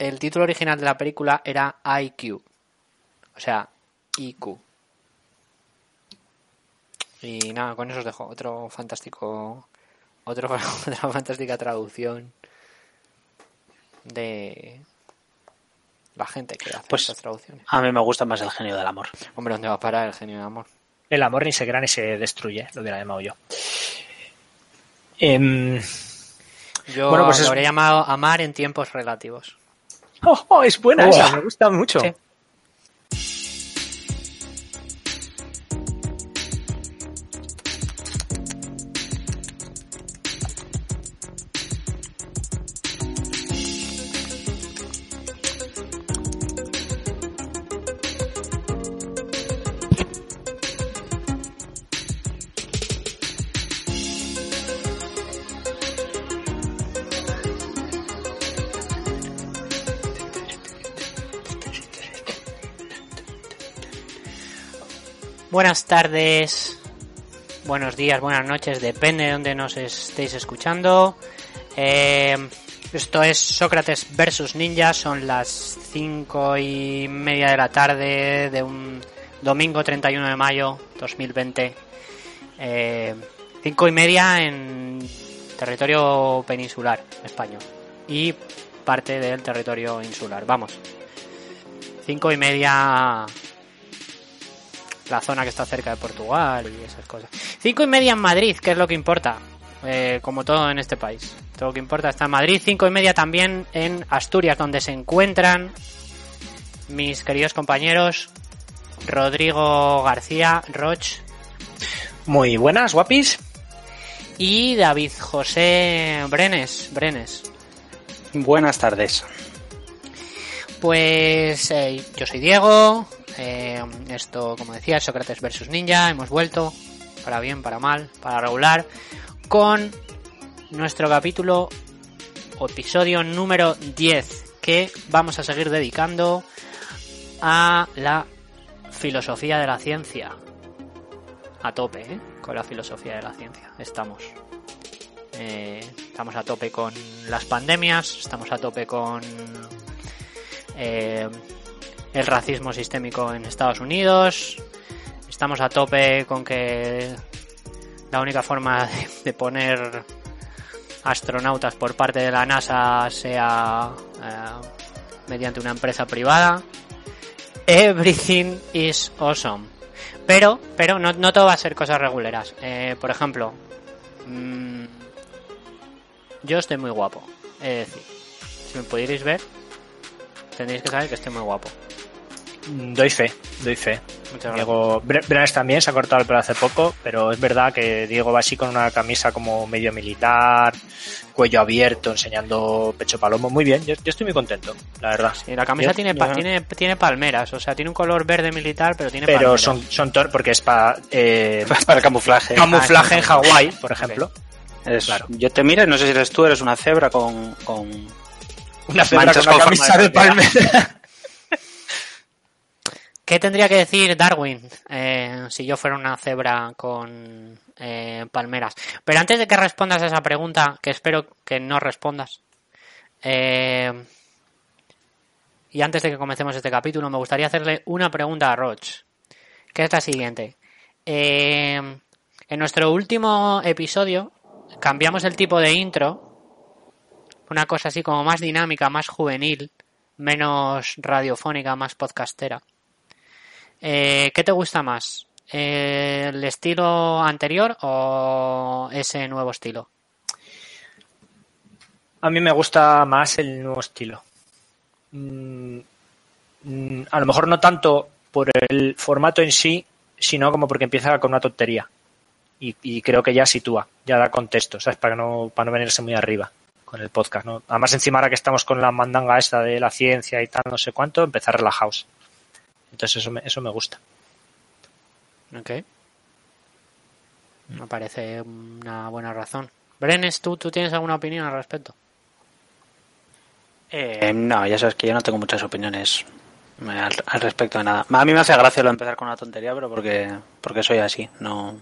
el título original de la película era IQ. O sea, IQ. Y nada, con eso os dejo otro fantástico. Otro, otra fantástica traducción de la gente que hace Pues- estas traducciones. A mí me gusta más el genio del amor. Hombre, ¿dónde va a parar el genio de amor? El amor ni se crea ni se destruye, lo hubiera llamado yo. Em, Yo Bueno, pues lo es- habría llamado amar en tiempos relativos. Oh, oh, es buena Oh. esa, me gusta mucho. Sí. Buenas tardes, buenos días, buenas noches, depende de donde nos estéis escuchando. Eh, esto es Sócrates versus Ninja, son las cinco y media de la tarde de un domingo 31 de mayo 2020. Eh, cinco y media en territorio peninsular español y parte del territorio insular. Vamos, cinco y media la zona que está cerca de Portugal y esas cosas. Cinco y media en Madrid, que es lo que importa. eh, como todo en este país. Todo lo que importa está en Madrid. Cinco y media también en Asturias, donde se encuentran mis queridos compañeros Rodrigo García Roch Muy buenas, guapis. y David José Brenes. Brenes. Buenas tardes. Pues eh, yo soy Diego. Eh, esto, como decía, es Sócrates versus Ninja. Hemos vuelto, para bien, para mal, para regular, con nuestro capítulo episodio número 10, que vamos a seguir dedicando a la filosofía de la ciencia. A tope, ¿eh? Con la filosofía de la ciencia. Estamos. Eh, estamos a tope con las pandemias, estamos a tope con eh, el racismo sistémico en Estados Unidos. Estamos a tope con que la única forma de, poner astronautas por parte de la NASA sea eh, mediante una empresa privada. Everything is awesome. Pero, pero no, todo va a ser cosas reguleras. Eh, por ejemplo, mm, yo estoy muy guapo. Es decir, si me pudierais ver, tendréis que saber que estoy muy guapo. Doy fe, doy fe. Muchas gracias. Diego Bre- Brenes también se ha cortado el pelo hace poco, pero es verdad que Diego va así con una camisa como medio militar, cuello abierto, enseñando pecho palomo. Muy bien, yo, yo estoy muy contento, la verdad. Y la camisa Yo- tiene, pa- tiene, tiene palmeras, o sea, tiene un color verde militar, pero tiene Pero palmeras. son, son tor porque es para eh, Para el camuflaje. camuflaje en Ah, Hawái, por ejemplo. Es- Claro. Yo te miro y no sé si eres tú, eres una cebra con... con... Una cebra Manchas con una camisa de palmera. ¿Qué tendría que decir Darwin eh, si yo fuera una cebra con eh, palmeras? Pero antes de que respondas a esa pregunta, que espero que no respondas, eh, y antes de que comencemos este capítulo, me gustaría hacerle una pregunta a Roch, que es la siguiente. En nuestro último episodio cambiamos el tipo de intro, una cosa así como más dinámica, más juvenil, menos radiofónica, más podcastera. Eh, ¿Qué te gusta más? ¿El estilo anterior o ese nuevo estilo? A mí me gusta más el nuevo estilo. Mm, mm, a lo mejor no tanto por el formato en sí, sino como porque empieza con una tontería. Y, y creo que ya sitúa, ya da contexto, ¿sabes? Para no, para no venirse muy arriba con el podcast, ¿no? Además, encima ahora que estamos con la mandanga esta de la ciencia y tal, no sé cuánto, empezar relajados. Entonces eso me, eso me gusta. Ok. Me parece una buena razón. Brenes, ¿tú, ¿tú tienes alguna opinión al respecto? Eh, no, ya sabes que yo no tengo muchas opiniones al, al respecto de nada. A mí me hace gracia lo empezar con una tontería, pero porque, porque soy así, no...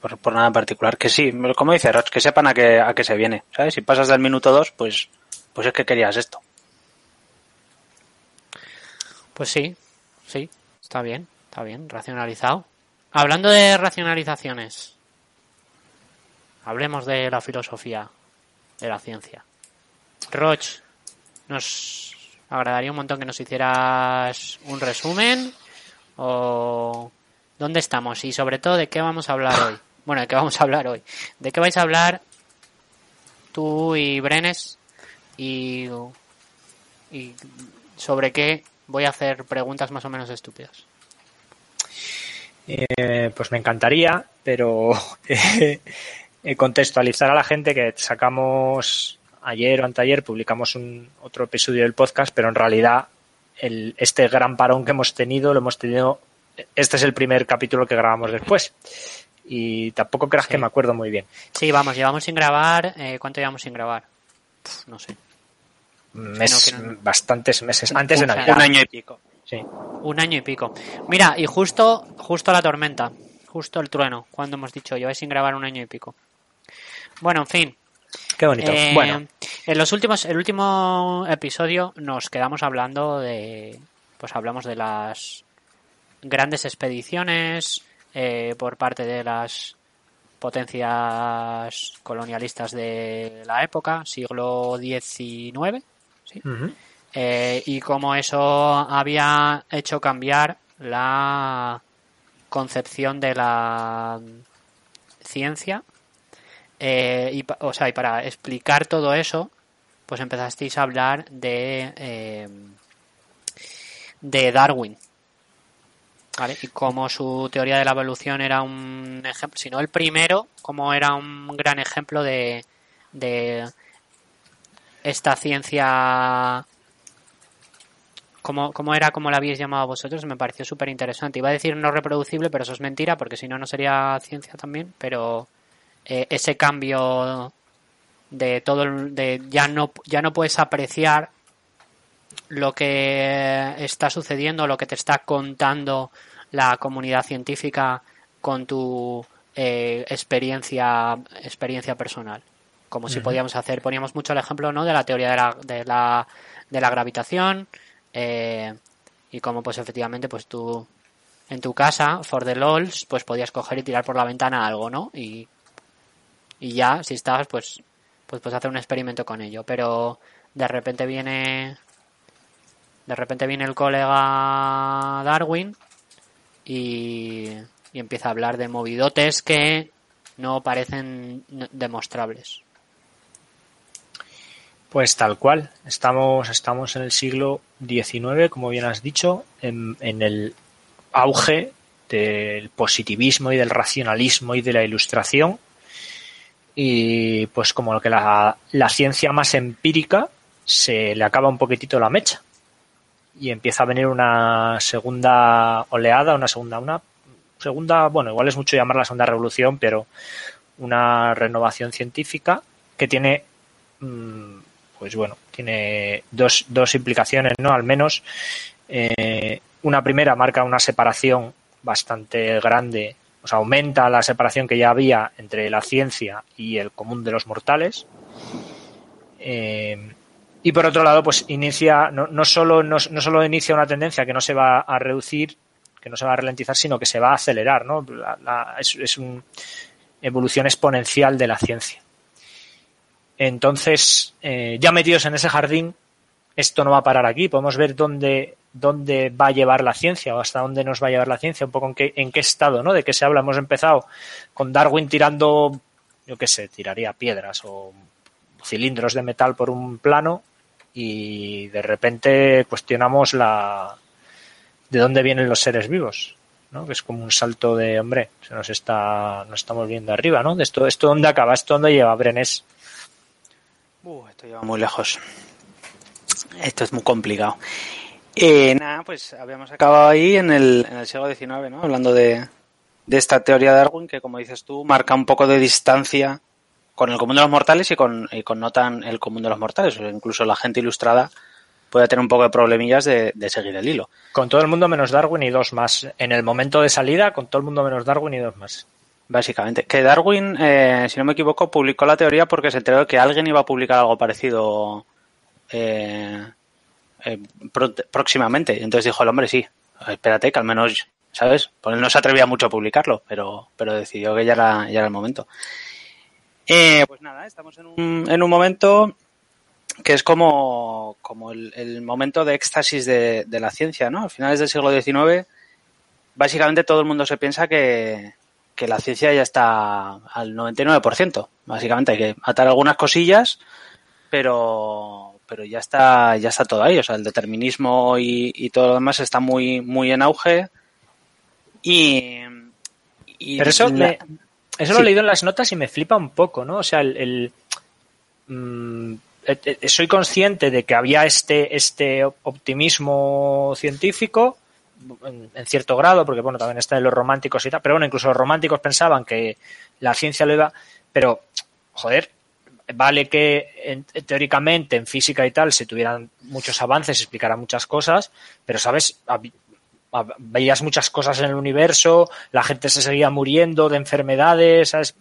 Por, por nada en particular. Que sí, como dice Roch, que sepan a qué, a qué se viene, ¿sabes? Si pasas del minuto dos, pues pues es que querías esto. Pues sí, sí, está bien, está bien, racionalizado. Hablando de racionalizaciones, hablemos de la filosofía de la ciencia. Roch, nos agradaría un montón que nos hicieras un resumen o dónde estamos y sobre todo de qué vamos a hablar hoy. Bueno, de qué vamos a hablar hoy. ¿De qué vais a hablar tú y Brenes y, y sobre qué voy a hacer preguntas más o menos estúpidas? Eh, pues me encantaría, pero eh, contextualizar a la gente que sacamos ayer o anteayer, publicamos un otro episodio del podcast, pero en realidad el, este gran parón que hemos tenido lo hemos tenido. Este es el primer capítulo que grabamos después. Y tampoco creas Sí. que me acuerdo muy bien. Sí, vamos, llevamos sin grabar. Eh, ¿Cuánto llevamos sin grabar? No sé. Mes- no. Bastantes meses. Antes de Navidad. Un año y pico. Sí. Un año y pico. Mira, y justo, justo la tormenta, justo el trueno, cuando hemos dicho yo, sin grabar un año y pico. Bueno, en fin. Qué bonito. eh, bueno, En los últimos, el último episodio nos quedamos hablando de, pues hablamos de las grandes expediciones eh, por parte de las potencias colonialistas de la época, siglo XIX, Eh, y cómo eso había hecho cambiar la concepción de la ciencia. Eh, y, pa- o sea, y para explicar todo eso, pues empezasteis a hablar de, eh, de Darwin. ¿Vale? Y cómo su teoría de la evolución era un ejemplo, si no el primero, como era un gran ejemplo de, de esta ciencia como, como era como la habéis llamado vosotros, me pareció súper interesante. Iba a decir no reproducible, pero eso es mentira, porque si no, no sería ciencia también. Pero eh, ese cambio de todo, de ya no, ya no puedes apreciar lo que está sucediendo, lo que te está contando la comunidad científica con tu eh, experiencia, experiencia personal. Como si podíamos hacer, poníamos mucho el ejemplo ¿no? de la teoría de la, de la, de la gravitación eh, y como pues efectivamente pues tú en tu casa, for the lols, pues podías coger y tirar por la ventana algo, ¿no? Y, y ya, si estabas, pues, pues puedes hacer un experimento con ello. Pero de repente viene de repente viene el colega Darwin y, y empieza a hablar de movidotes que no parecen demostrables. Pues tal cual. Estamos, estamos en el siglo XIX, como bien has dicho, en, el auge del positivismo y del racionalismo y de la ilustración. Y pues como que la, la ciencia más empírica se le acaba un poquitito la mecha. Y empieza a venir una segunda oleada, una segunda, una segunda, bueno, igual es mucho llamar la segunda revolución, pero una renovación científica que tiene mm, pues bueno, tiene dos, dos implicaciones, ¿no? Al menos eh, una primera marca una separación bastante grande, o sea, aumenta la separación que ya había entre la ciencia y el común de los mortales. Eh, y por otro lado, pues inicia, no, no, solo, no, no solo inicia una tendencia que no se va a reducir, que no se va a ralentizar, sino que se va a acelerar, ¿no? La, es, es una evolución exponencial de la ciencia. Entonces, eh, ya metidos en ese jardín, esto no va a parar aquí. Podemos ver dónde, dónde va a llevar la ciencia o hasta dónde nos va a llevar la ciencia, un poco en qué, en qué estado, ¿no? De qué se habla. Hemos empezado con Darwin tirando, yo qué sé, tiraría piedras o cilindros de metal por un plano y de repente cuestionamos la de dónde vienen los seres vivos. ¿no? que es como un salto de hombre, se nos está, nos estamos viendo arriba, ¿no? De esto, esto dónde acaba, esto dónde lleva Brenes. Uh, esto lleva muy lejos. Esto es muy complicado. Eh, nada, pues habíamos acabado ahí en el, en el siglo XIX, ¿no? Hablando de, de esta teoría de Darwin que, como dices tú, marca un poco de distancia con el común de los mortales y con, no tan el común de los mortales. O incluso la gente ilustrada puede tener un poco de problemillas de, seguir el hilo. Con todo el mundo menos Darwin y dos más. En el momento de salida, con todo el mundo menos Darwin y dos más. Básicamente. Que Darwin, eh, si no me equivoco, publicó la teoría porque se enteró de que alguien iba a publicar algo parecido eh, eh, próximamente. Entonces dijo el hombre, sí, espérate que al menos, ¿sabes? Pues él no se atrevía mucho a publicarlo, pero, pero decidió que ya era, el momento. pues nada, estamos en un, en un momento que es como, como el, momento de éxtasis de, de, la ciencia, ¿no? A finales del siglo XIX, básicamente todo el mundo se piensa que, que la ciencia ya está al 99%. Básicamente hay que atar algunas cosillas, pero, pero ya está, ya está todo ahí. O sea, el determinismo y, todo lo demás está muy, muy en auge. Y, pero eso, eso lo he leído en las notas y me flipa un poco, ¿no? O sea, el, mm, eh, eh, soy consciente de que había este, este optimismo científico, en, cierto grado, porque bueno, también está en los románticos y tal, pero bueno, incluso los románticos pensaban que la ciencia lo iba, pero joder, vale que teóricamente en física y tal se tuvieran muchos avances, explicaran muchas cosas, pero sabes, veías muchas cosas en el universo, la gente se seguía muriendo de enfermedades, ¿sabes?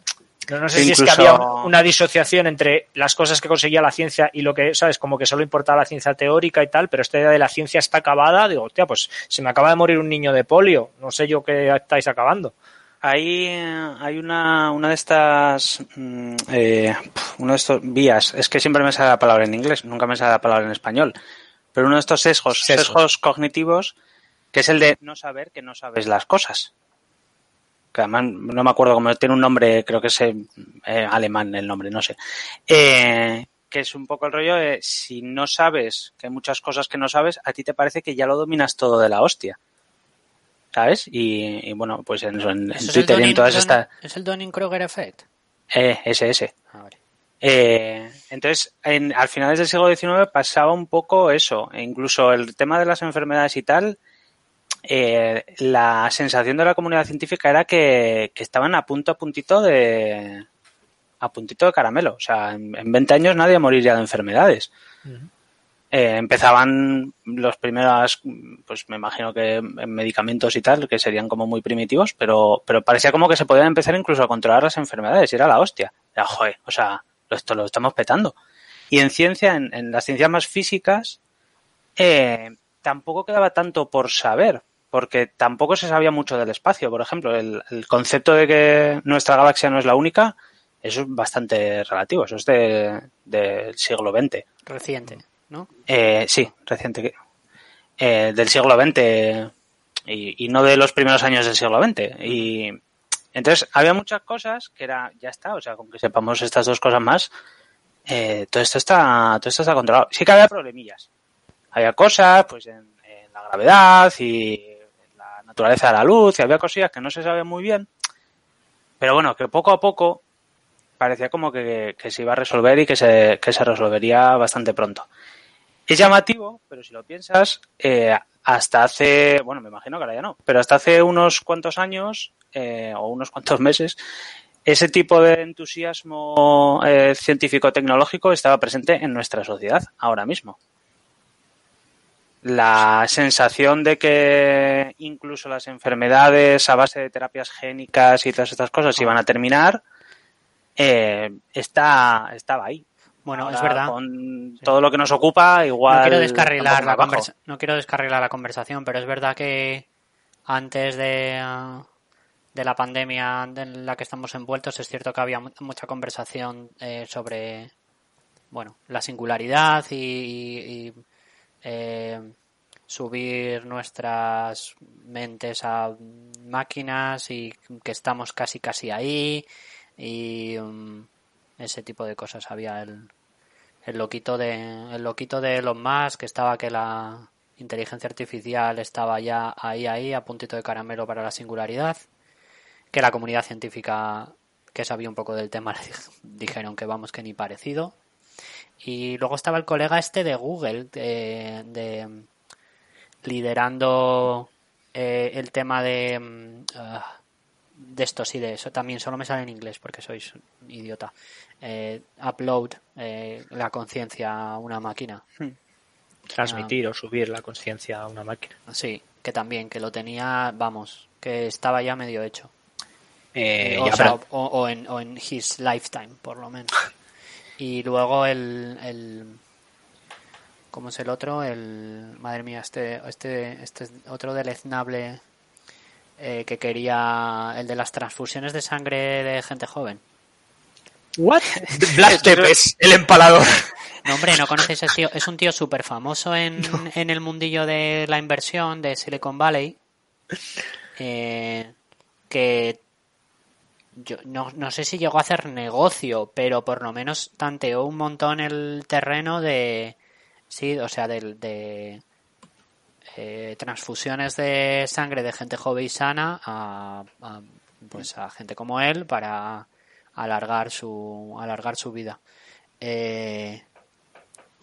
No, sé si es que había una disociación entre las cosas que conseguía la ciencia y lo que, ¿sabes? Como que solo importaba la ciencia teórica y tal, pero esta idea de la ciencia está acabada, digo, hostia, pues se me acaba de morir un niño de polio, no sé yo qué estáis acabando. Ahí hay una, una de estas, mm, eh, uno de estos vías, es que siempre me sale la palabra en inglés, nunca me sale la palabra en español, pero uno de estos sesgos, sesgos cognitivos, que es el de no saber que no sabes las cosas que además no me acuerdo cómo tiene un nombre, creo que es eh, alemán el nombre, no sé. Eh, que es un poco el rollo de si no sabes, que hay muchas cosas que no sabes, a ti te parece que ya lo dominas todo de la hostia. ¿Sabes? Y, bueno, pues en, en, Twitter y en todas estas. ¿Es el Donning-Kroger Effect? Eh, ese, ese. Ah, eh, entonces, en, al finales del siglo XIX pasaba un poco eso. E incluso el tema de las enfermedades y tal, eh, la sensación de la comunidad científica era que, estaban a punto a puntito de a puntito de caramelo. O sea, en, 20 años nadie moriría de enfermedades. Eh, empezaban los primeros, pues me imagino que medicamentos y tal, que serían como muy primitivos, pero, pero parecía como que se podían empezar incluso a controlar las enfermedades, y era la hostia. Era, joder, o sea, esto lo estamos petando. Y en ciencia, en, las ciencias más físicas, eh, tampoco quedaba tanto por saber, porque tampoco se sabía mucho del espacio. Por ejemplo, el, concepto de que nuestra galaxia no es la única, eso es bastante relativo, eso es del siglo XX. Reciente, ¿no? Eh, sí, reciente. Eh, del siglo XX y, no de los primeros años del siglo XX. Y entonces había muchas cosas que era, ya está, o sea, con que sepamos estas dos cosas más, eh, todo esto está, todo esto está controlado. Sí que había problemillas. Había cosas, pues en la gravedad y naturaleza la luz y había cosillas que no se sabían muy bien, pero bueno, que poco a poco parecía como que, se iba a resolver y que se, que se resolvería bastante pronto. Es llamativo, pero si lo piensas, eh, hasta hace, bueno, me imagino que ahora ya no, pero hasta hace unos cuantos años eh, o unos cuantos meses, ese tipo de entusiasmo eh, científico-tecnológico estaba presente en nuestra sociedad ahora mismo la sensación de que incluso las enfermedades a base de terapias génicas y todas estas cosas iban a terminar, eh, está, estaba ahí. Bueno, es verdad. Con todo lo que nos ocupa, igual. No quiero, descarrilar la no quiero descarrilar la conversación, pero es verdad que antes de, de la pandemia en la que estamos envueltos, es cierto que había mucha conversación eh, sobre bueno, la singularidad y eh, subir nuestras mentes a máquinas y que estamos casi casi ahí y um, ese tipo de cosas. Había el, el loquito de el loquito de Elon Musk que estaba que la inteligencia artificial estaba ya ahí ahí a puntito de caramelo para la singularidad que la comunidad científica que sabía un poco del tema dijeron que vamos que ni parecido y luego estaba el colega este de Google, de, liderando eh, el tema de, ah, de esto, sí, de eso también, solo me sale en inglés porque sois idiota. Eh, upload eh, la conciencia a una máquina. Hmm. Transmitir ah. o subir la conciencia a una máquina. Sí, que también, que lo tenía, vamos, que estaba ya medio hecho. o, en, o en his lifetime, por lo menos. Y luego el, el ¿Cómo es el otro? El. Madre mía, este, este, este otro deleznable eh, que quería. El de las transfusiones de sangre de gente joven. ¿What? Black Tepes, el empalador. No, hombre, no conoces a ese tío. Es un tío súper famoso en, en el mundillo de la inversión de Silicon Valley. Eh, que yo no, no sé si llegó a hacer negocio, pero por lo menos tanteó un montón el terreno de. Sí, o sea, de, de eh, transfusiones de sangre de gente joven y sana a, a, pues a gente como él para alargar su alargar su vida. Eh,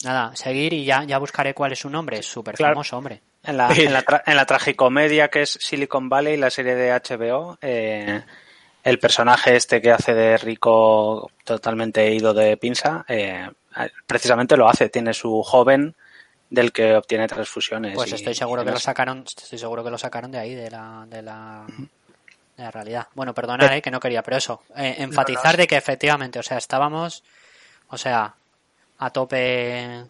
nada, seguir y ya, ya buscaré cuál es su nombre. Es súper Claro. famoso, hombre. En la, en, la tra- en la tragicomedia que es Silicon Valley, la serie de HBO, eh, el personaje este que hace de rico totalmente ido de pinza, eh, precisamente lo hace. Tiene su joven del que obtiene transfusiones. Pues y- estoy seguro y que lo sacaron, estoy seguro que lo sacaron de ahí, de la, de la, de la realidad. Bueno, perdonad, eh, que no quería, pero eso, eh, enfatizar de que efectivamente, o sea, estábamos, o sea, a tope,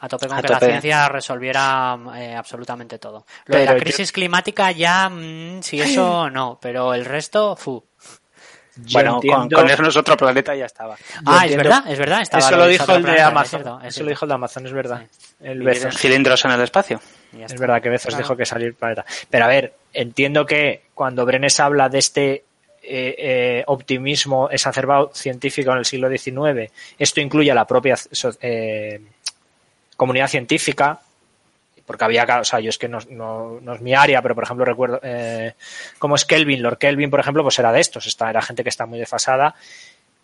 a tope con A que la ciencia resolviera eh, absolutamente todo. Lo de la yo- crisis climática ya, mm, si eso no, pero el resto, fu. Yo Bueno, con, entiendo- con otro planeta ya estaba. Ah, es verdad, es verdad. estaba Eso lo dijo el de planeta, es Amazon. cierto, es Eso lo dijo el de Amazon, es verdad. El Bezos. cilindros en el espacio. Es verdad que Bezos Claro. dijo que salir planeta. Pero a ver, entiendo que cuando Brenes habla de este eh, eh, optimismo exacerbado científico en el siglo XIX, esto incluye a la propia eh, comunidad científica, porque había, o sea, yo es que no, no- no es mi área, pero por ejemplo recuerdo eh, cómo es Kelvin, Lord Kelvin, por ejemplo, pues era de estos, esta era gente que está muy desfasada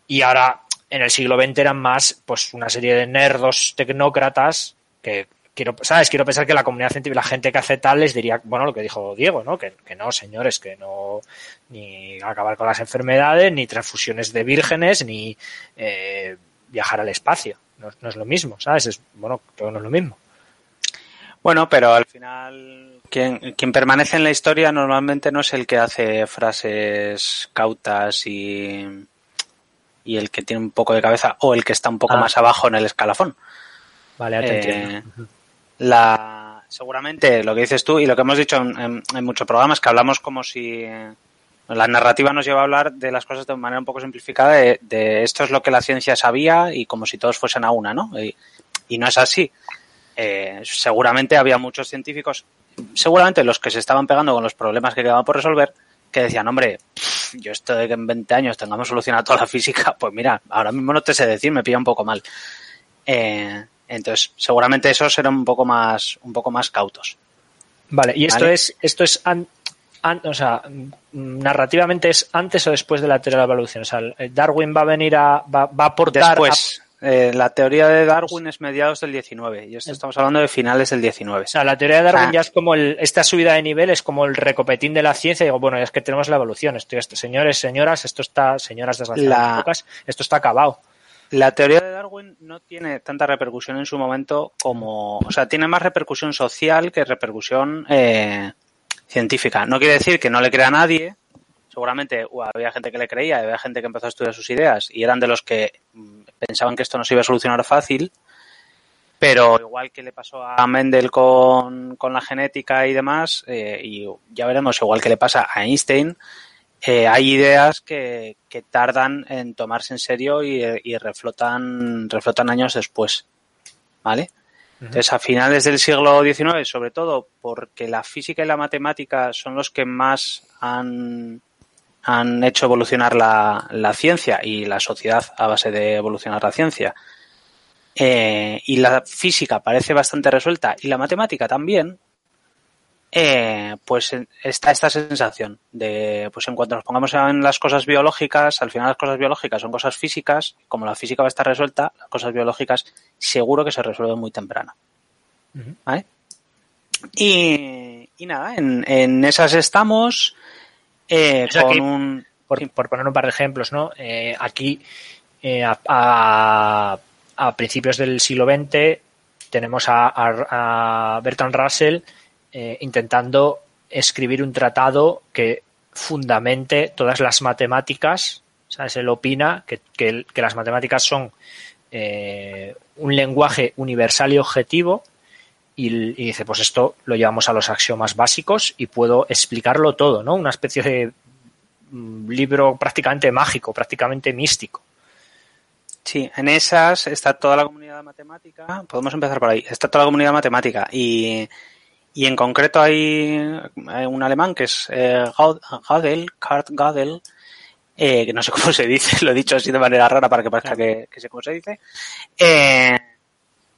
y ahora en el siglo XX eran más pues una serie de nerdos tecnócratas que quiero sabes quiero pensar que la comunidad científica la gente que hace tal les diría bueno lo que dijo Diego no que, que no señores que no ni acabar con las enfermedades ni transfusiones de vírgenes ni eh, viajar al espacio no, no es lo mismo sabes es bueno todo no es lo mismo Bueno, pero al final quien, quien permanece en la historia normalmente no es el que hace frases cautas y, y el que tiene un poco de cabeza o el que está un poco Ah. más abajo en el escalafón. vale te Eh, La, seguramente lo que dices tú y lo que hemos dicho en, en- en muchos programas que hablamos como si eh, la narrativa nos lleva a hablar de las cosas de manera un poco simplificada de, de esto es lo que la ciencia sabía y como si todos fuesen a una, ¿no? Y, y no es así. Eh, seguramente había muchos científicos, seguramente los que se estaban pegando con los problemas que quedaban por resolver, que decían, hombre, pff, yo esto de que en 20 años tengamos solucionado toda la física, pues mira, ahora mismo no te sé decir, me pilla un poco mal. Eh, entonces, seguramente esos eran un poco más, un poco más cautos. vale y esto Vale. es esto es an- an- o sea narrativamente es antes o después de la teoría de la evolución o sea Darwin va a venir a va, va a aportar Después, eh, la teoría de Darwin es mediados del 19 y esto estamos hablando de finales del 19. O sea, la teoría de Darwin Ah. ya es como el, esta subida de nivel es como el recopetín de la ciencia. Digo, bueno, ya es que tenemos la evolución. Esto, esto, señores, señoras, esto está, señoras La- pocas, esto está acabado. La teoría de Darwin no tiene tanta repercusión en su momento como, o sea, tiene más repercusión social que repercusión eh, científica. No quiere decir que no le crea a nadie. Seguramente uh, había gente que le creía, había gente que empezó a estudiar sus ideas y eran de los que mm, pensaban que esto no se iba a solucionar fácil. Pero igual que le pasó a Mendel con, con la genética y demás, eh, y ya veremos, igual que le pasa a Einstein, eh, hay ideas que, que tardan en tomarse en serio y, y reflotan, reflotan años después. ¿Vale? Entonces, a finales del siglo XIX, sobre todo porque la física y la matemática son los que más han, han hecho evolucionar la, la ciencia y la sociedad a base de evolucionar la ciencia. Eh, y la física parece bastante resuelta y la matemática también, eh, pues está esta sensación de, pues en cuanto nos pongamos en las cosas biológicas, al final las cosas biológicas son cosas físicas, como la física va a estar resuelta, las cosas biológicas seguro que se resuelven muy temprano. Y, y nada, en, en esas estamos eh, O sea con un... Por, por poner un par de ejemplos, ¿no? Eh, aquí, eh, a, a- a principios del siglo XX, tenemos a, a- Bertrand Russell intentando escribir un tratado que fundamente todas las matemáticas, ¿sabes? Él opina que, que las matemáticas son eh, un lenguaje universal y objetivo y, dice, pues esto lo llevamos a los axiomas básicos y puedo explicarlo todo, ¿no? Una especie de mm, libro prácticamente mágico, prácticamente místico. Sí, en esas está toda la comunidad matemática. Podemos empezar por ahí. Está toda la comunidad matemática y, y en concreto hay, hay un alemán que es eh, Gödel, Kurt Gödel, eh, que no sé cómo se dice, lo he dicho así de manera rara para que parezca que, que sé cómo se dice, eh,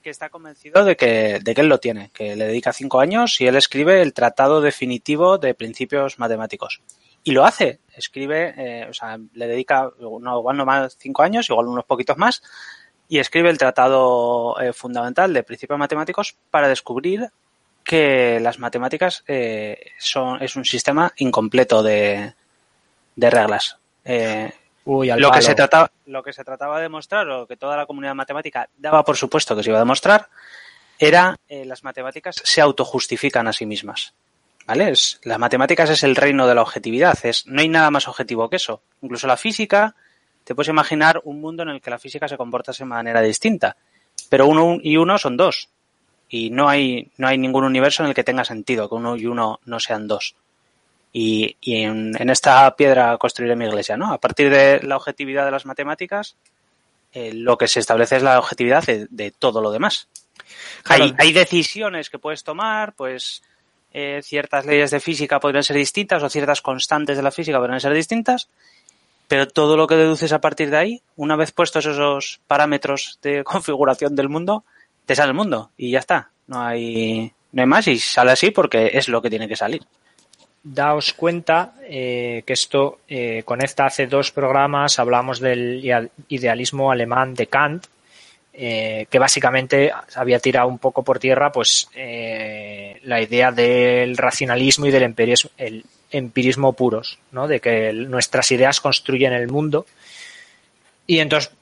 que está convencido de que, de que él lo tiene, que le dedica cinco años y él escribe el tratado definitivo de principios matemáticos. Y lo hace, escribe, eh, o sea, le dedica no, igual no más cinco años, igual unos poquitos más, y escribe el tratado eh, fundamental de principios matemáticos para descubrir que las matemáticas eh, son, es un sistema incompleto de, de reglas. Eh, Uy, al lo, que se trataba, lo que se trataba de demostrar, o que toda la comunidad matemática daba por supuesto que se iba a demostrar, era eh, las matemáticas se autojustifican a sí mismas. ¿Vale? Es, las matemáticas es el reino de la objetividad. Es, no hay nada más objetivo que eso. Incluso la física, te puedes imaginar un mundo en el que la física se comporta de manera distinta. Pero uno y uno son dos. Y no hay, no hay ningún universo en el que tenga sentido que uno y uno no sean dos. Y, y en, en, esta piedra construiré mi iglesia, ¿no? A partir de la objetividad de las matemáticas, eh, lo que se establece es la objetividad de, de todo lo demás. Claro. Hay, hay, decisiones que puedes tomar, pues eh, ciertas leyes de física podrían ser distintas o ciertas constantes de la física podrían ser distintas, pero todo lo que deduces a partir de ahí, una vez puestos esos parámetros de configuración del mundo, te sale el mundo y ya está. No hay, no hay más y sale así porque es lo que tiene que salir daos cuenta eh, que esto eh, conecta hace dos programas, hablamos del idealismo alemán de Kant, eh, que básicamente había tirado un poco por tierra pues la idea del racionalismo y del empirismo, el empirismo puros, ¿no? de que nuestras ideas construyen el mundo. Y entonces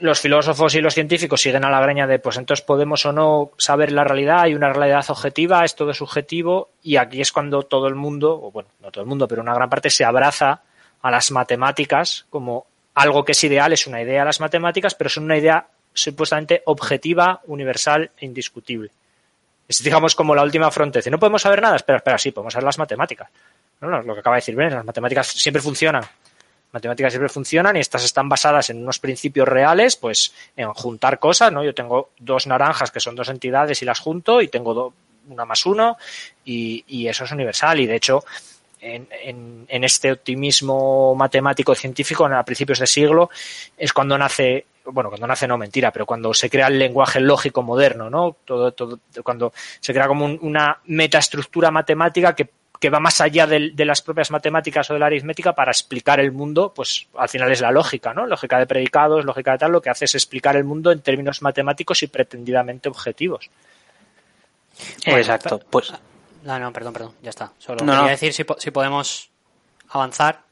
los filósofos y los científicos siguen a la greña de, pues entonces podemos o no saber la realidad, hay una realidad objetiva, es todo subjetivo, y aquí es cuando todo el mundo, o bueno, no todo el mundo, pero una gran parte se abraza a las matemáticas como algo que es ideal, es una idea de las matemáticas, pero es una idea supuestamente objetiva, universal e indiscutible. Es digamos como la última frontera. No podemos saber nada, espera, espera, sí, podemos saber las matemáticas. No, no, lo que acaba de decir Ben, las matemáticas siempre funcionan matemáticas siempre funcionan y estas están basadas en unos principios reales, pues en juntar cosas, ¿no? Yo tengo dos naranjas que son dos entidades y las junto y tengo do, una más uno y, y, eso es universal y de hecho en, en, en, este optimismo matemático científico a principios de siglo es cuando nace bueno, cuando nace no mentira, pero cuando se crea el lenguaje lógico moderno, ¿no? Todo, todo, cuando se crea como un, una metaestructura matemática que que va más allá de, de, las propias matemáticas o de la aritmética para explicar el mundo, pues al final es la lógica, ¿no? Lógica de predicados, lógica de tal, lo que hace es explicar el mundo en términos matemáticos y pretendidamente objetivos. Exacto, pues. No, no, perdón, perdón, ya está. Solo no, quería no. decir si, si, podemos avanzar.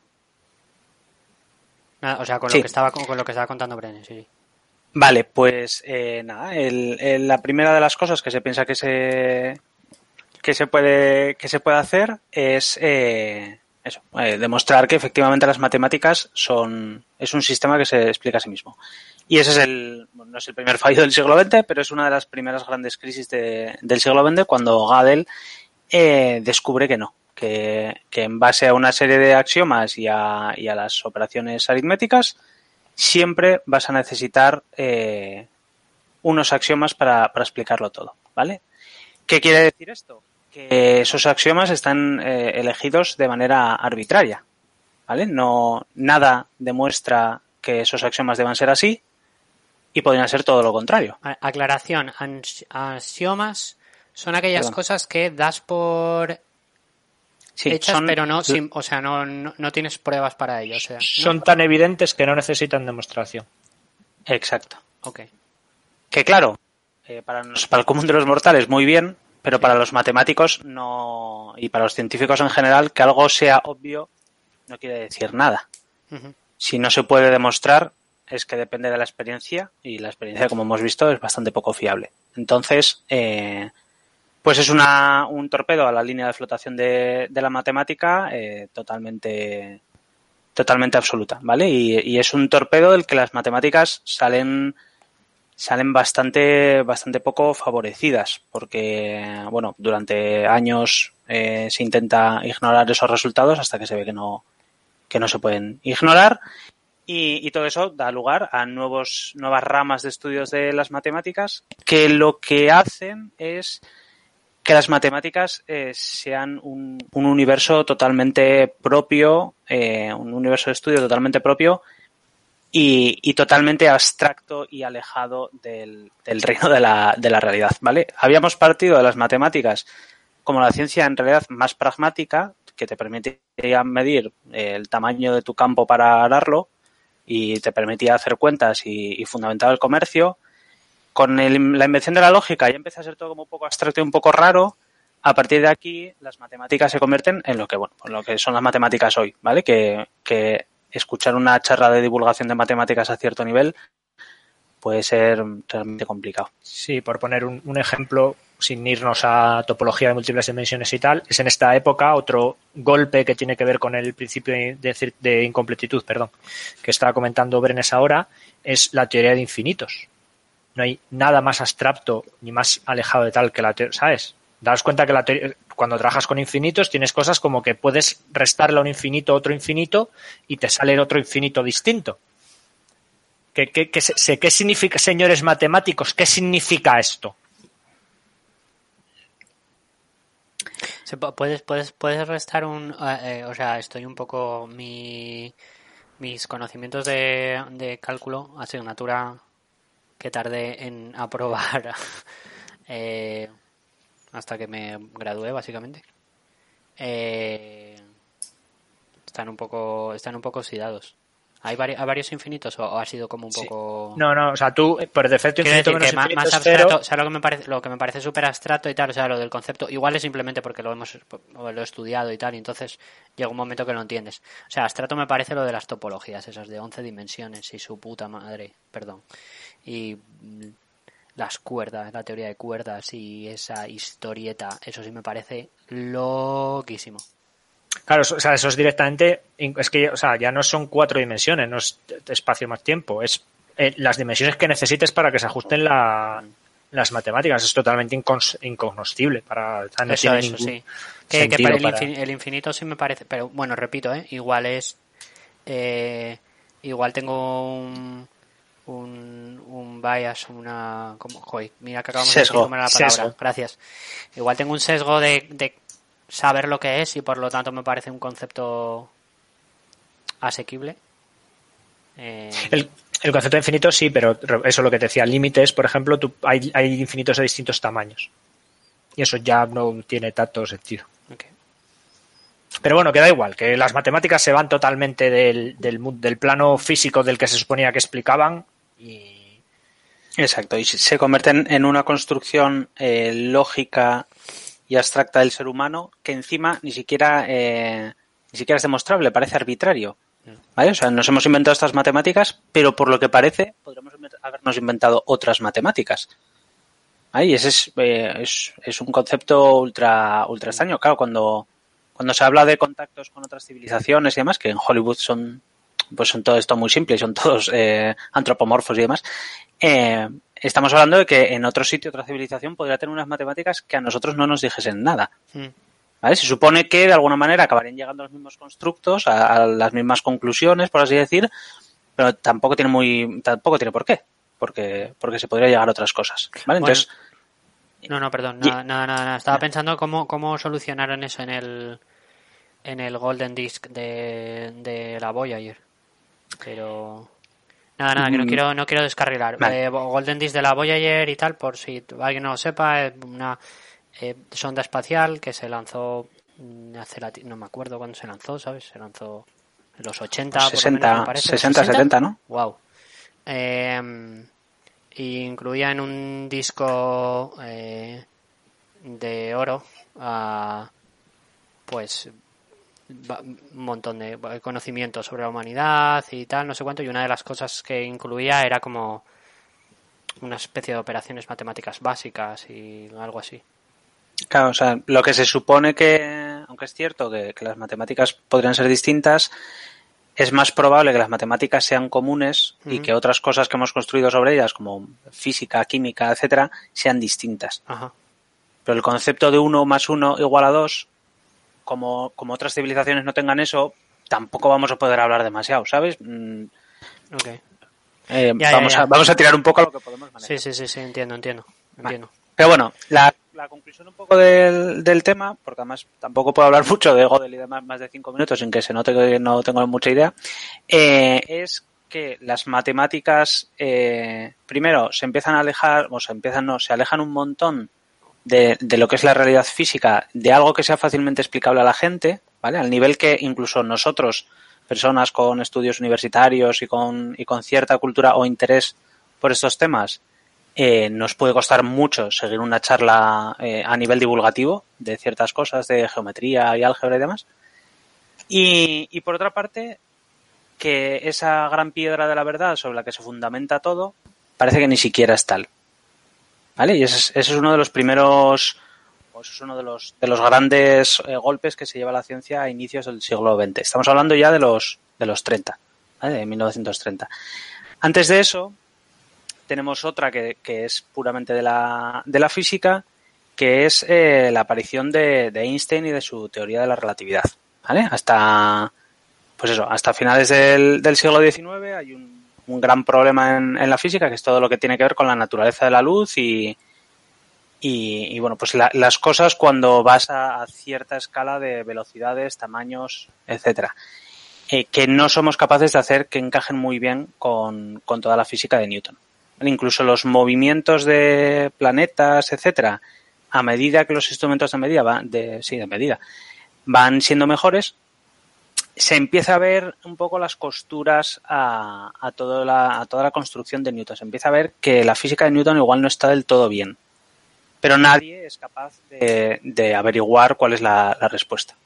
O sea, con, sí. lo, que estaba, con lo que estaba contando Brené, sí. Vale, pues eh, nada, el, el, la primera de las cosas que se piensa que se, que se puede, que se puede hacer es eh, eso, eh, demostrar que efectivamente las matemáticas son, es un sistema que se explica a sí mismo. Y ese es el, no es el primer fallo del siglo XX, pero es una de las primeras grandes crisis de, del siglo XX cuando Gödel eh, descubre que no, que, que, en base a una serie de axiomas y a, y a las operaciones aritméticas, siempre vas a necesitar unos axiomas para, para explicarlo todo, ¿vale? ¿Qué quiere decir esto? Que esos axiomas están eh, elegidos de manera arbitraria, ¿vale? No, nada demuestra que esos axiomas deban ser así y podrían ser todo lo contrario. Aclaración, axiomas son aquellas Perdón. cosas que das por sí, hechas, son... pero no, sin, o sea, no, no, no, tienes pruebas para ello. O sea, son tan evidentes que no necesitan demostración. Exacto. Ok. Que claro, eh, para, nos, para el común de los mortales muy bien, pero para los matemáticos no y para los científicos en general que algo sea obvio no quiere decir nada. Uh -huh. Si no se puede demostrar es que depende de la experiencia y la experiencia como hemos visto es bastante poco fiable. Entonces, eh, pues es una, un torpedo a la línea de flotación de, de la matemática eh, totalmente totalmente absoluta, ¿vale? Y, y, es un torpedo del que las matemáticas salen salen bastante, bastante poco favorecidas, porque, bueno, durante años eh, se intenta ignorar esos resultados hasta que se ve que no, que no se pueden ignorar. Y, y, todo eso da lugar a nuevos, nuevas ramas de estudios de las matemáticas que lo que hacen es que las matemáticas eh, sean un, un, universo totalmente propio, eh, un universo de estudio totalmente propio y, y totalmente abstracto y alejado del, reino de la, de la, realidad, ¿vale? Habíamos partido de las matemáticas como la ciencia en realidad más pragmática, que te permitía medir el tamaño de tu campo para ararlo y te permitía hacer cuentas y, y fundamentar el comercio. Con el, la invención de la lógica ya empieza a ser todo como un poco abstracto y un poco raro. A partir de aquí, las matemáticas se convierten en lo que, bueno, en lo que son las matemáticas hoy, ¿vale? Que escuchar una charla de divulgación de matemáticas a cierto nivel puede ser realmente complicado. Sí, por poner un, ejemplo, sin irnos a topología de múltiples dimensiones y tal, es en esta época otro golpe que tiene que ver con el principio de, de incompletitud, perdón, que estaba comentando Brenes ahora, es la teoría de infinitos. No hay nada más abstracto ni más alejado de tal que la teoría, ¿sabes? Daos cuenta que la cuando trabajas con infinitos tienes cosas como que puedes restarle a un infinito otro infinito y te sale otro infinito distinto. ¿Qué, qué, qué, qué significa, señores matemáticos, qué significa esto? Puedes, puedes, puedes restar un. Eh, o sea, estoy un poco. Mi, mis conocimientos de, de cálculo, asignatura que tardé en aprobar eh, hasta que me gradué, básicamente. Eh, están un poco están un poco oxidados. ¿Hay varios, ¿Hay varios infinitos o, o, ha sido como un poco...? Sí. No, no, o sea, tú por defecto infinito decir que más, más abstracto, o sea, lo que me parece, lo que me parece súper abstracto y tal, o sea, lo del concepto, igual es simplemente porque lo hemos lo he estudiado y tal, y entonces llega un momento que lo entiendes. O sea, abstracto me parece lo de las topologías, esas de 11 dimensiones y su puta madre, perdón. Y las cuerdas, la teoría de cuerdas y esa historieta, eso sí me parece loquísimo. Claro, o sea, eso es directamente, es que, o sea, ya no son cuatro dimensiones, no es espacio más tiempo, es eh, las dimensiones que necesites para que se ajusten la, las matemáticas. Es totalmente incons, incognoscible para. O sea, no eso, eso sí. Que, que para el, para... el, infinito sí me parece, pero bueno, repito, ¿eh? igual es. Eh, igual tengo un. Un, un bias, una. Como, joder, mira que acabamos sesgo, de decir la palabra. Sesgo. Gracias. Igual tengo un sesgo de, de saber lo que es y por lo tanto me parece un concepto asequible. Eh... El, el, concepto de infinito sí, pero eso es lo que te decía, límites, por ejemplo, tú, hay, hay, infinitos de distintos tamaños. Y eso ya no tiene tanto sentido. Okay. Pero bueno, que da igual, que las matemáticas se van totalmente del, del, del plano físico del que se suponía que explicaban Exacto, y se convierten en una construcción eh, lógica y abstracta del ser humano que encima ni siquiera eh, ni siquiera es demostrable, parece arbitrario. ¿Vale? O sea, nos hemos inventado estas matemáticas, pero por lo que parece podríamos habernos inventado otras matemáticas. ¿Vale? Y ese es, eh, es, es, un concepto ultra, ultra extraño. Claro, cuando, cuando se habla de contactos con otras civilizaciones y demás, que en Hollywood son, pues son todo esto muy simple, son todos eh, antropomorfos y demás, eh, estamos hablando de que en otro sitio, otra civilización, podría tener unas matemáticas que a nosotros no nos dijesen nada. Mm. ¿Vale? Se supone que de alguna manera acabarían llegando a los mismos constructos, a, a, las mismas conclusiones, por así decir, pero tampoco tiene muy, tampoco tiene por qué, porque, porque se podría llegar a otras cosas. ¿Vale? Bueno, Entonces. No, no, perdón, nada, nada, nada. Estaba pensando cómo, cómo solucionaron eso en el, en el Golden Disc de, de la Voyager. Pero. Nada, nada, que no quiero, no quiero descarrilar. Vale. Eh, Golden Disc de la Voyager y tal, por si alguien no lo sepa, es una eh, sonda espacial que se lanzó hace la, no me acuerdo cuándo se lanzó, ¿sabes? Se lanzó en los 80, 60, por lo menos, me parece. 60, 60, 70, ¿no? Wow. Eh, y incluía en un disco eh, de oro uh, pues un montón de conocimiento sobre la humanidad y tal, no sé cuánto, y una de las cosas que incluía era como una especie de operaciones matemáticas básicas y algo así. Claro, o sea, lo que se supone que, aunque es cierto que, que las matemáticas podrían ser distintas, es más probable que las matemáticas sean comunes y que otras cosas que hemos construido sobre ellas, como física, química, etcétera, sean distintas. Ajá. Pero el concepto de 1 más 1 igual a 2, como, como otras civilizaciones no tengan eso, tampoco vamos a poder hablar demasiado, ¿sabes? Mm, Ok. eh, Ya, vamos, ya. A, vamos a tirar un poco a lo que podemos manejar. Sí, sí, sí, sí, entiendo, entiendo. Entiendo. Pero bueno, la, la conclusión un poco del, del tema, porque además tampoco puedo hablar mucho de Godel y demás más de cinco minutos sin que se note que no tengo mucha idea, eh, es que las matemáticas, eh, primero, se empiezan a alejar, o se empiezan, no, se alejan un montón de, de lo que es la realidad física, de algo que sea fácilmente explicable a la gente, ¿vale? Al nivel que incluso nosotros, personas con estudios universitarios y con, y con cierta cultura o interés por estos temas, eh, nos puede costar mucho seguir una charla eh, a nivel divulgativo de ciertas cosas de geometría y álgebra y demás. Y, y por otra parte, que esa gran piedra de la verdad sobre la que se fundamenta todo parece que ni siquiera es tal. ¿Vale? Y ese es, ese es uno de los primeros, o ese es uno de los, de los grandes eh, golpes que se lleva la ciencia a inicios del siglo XX. Estamos hablando ya de los, de los 30, ¿vale? de 1930. Antes de eso, tenemos otra que, que es puramente de la, de la física, que es eh, la aparición de, de Einstein y de su teoría de la relatividad. ¿Vale? Hasta, pues eso, hasta finales del, del siglo XIX hay un, un gran problema en, la física, que es todo lo que tiene que ver con la naturaleza de la luz y, y, bueno, pues la, las cosas cuando vas a, a, cierta escala de velocidades, tamaños, etcétera, eh, que no somos capaces de hacer que encajen muy bien con, con toda la física de Newton. Incluso los movimientos de planetas, etcétera, a medida que los instrumentos de medida van, de, sí, de medida, van siendo mejores, se empieza a ver un poco las costuras a, a, toda la, a toda la construcción de Newton. Se empieza a ver que la física de Newton igual no está del todo bien. Pero nadie es capaz de, averiguar cuál es la, respuesta.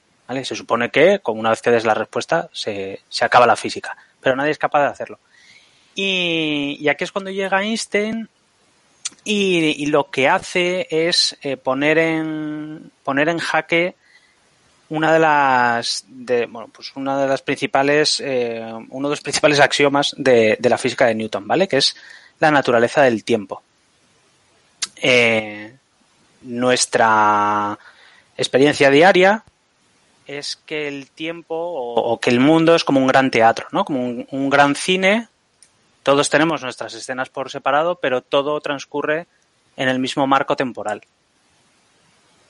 Se supone que, como una vez que des la respuesta, se, se acaba la física. Pero nadie es capaz de hacerlo. Y, aquí es cuando llega Einstein y, y lo que hace es eh, poner, en, poner en jaque una de las de, bueno pues una de las principales eh, uno de los principales axiomas de, de, la física de Newton vale que es la naturaleza del tiempo. Eh, nuestra experiencia diaria es que el tiempo o, o, que el mundo es como un gran teatro no como un, un gran cine. Todos tenemos nuestras escenas por separado pero todo transcurre en el mismo marco temporal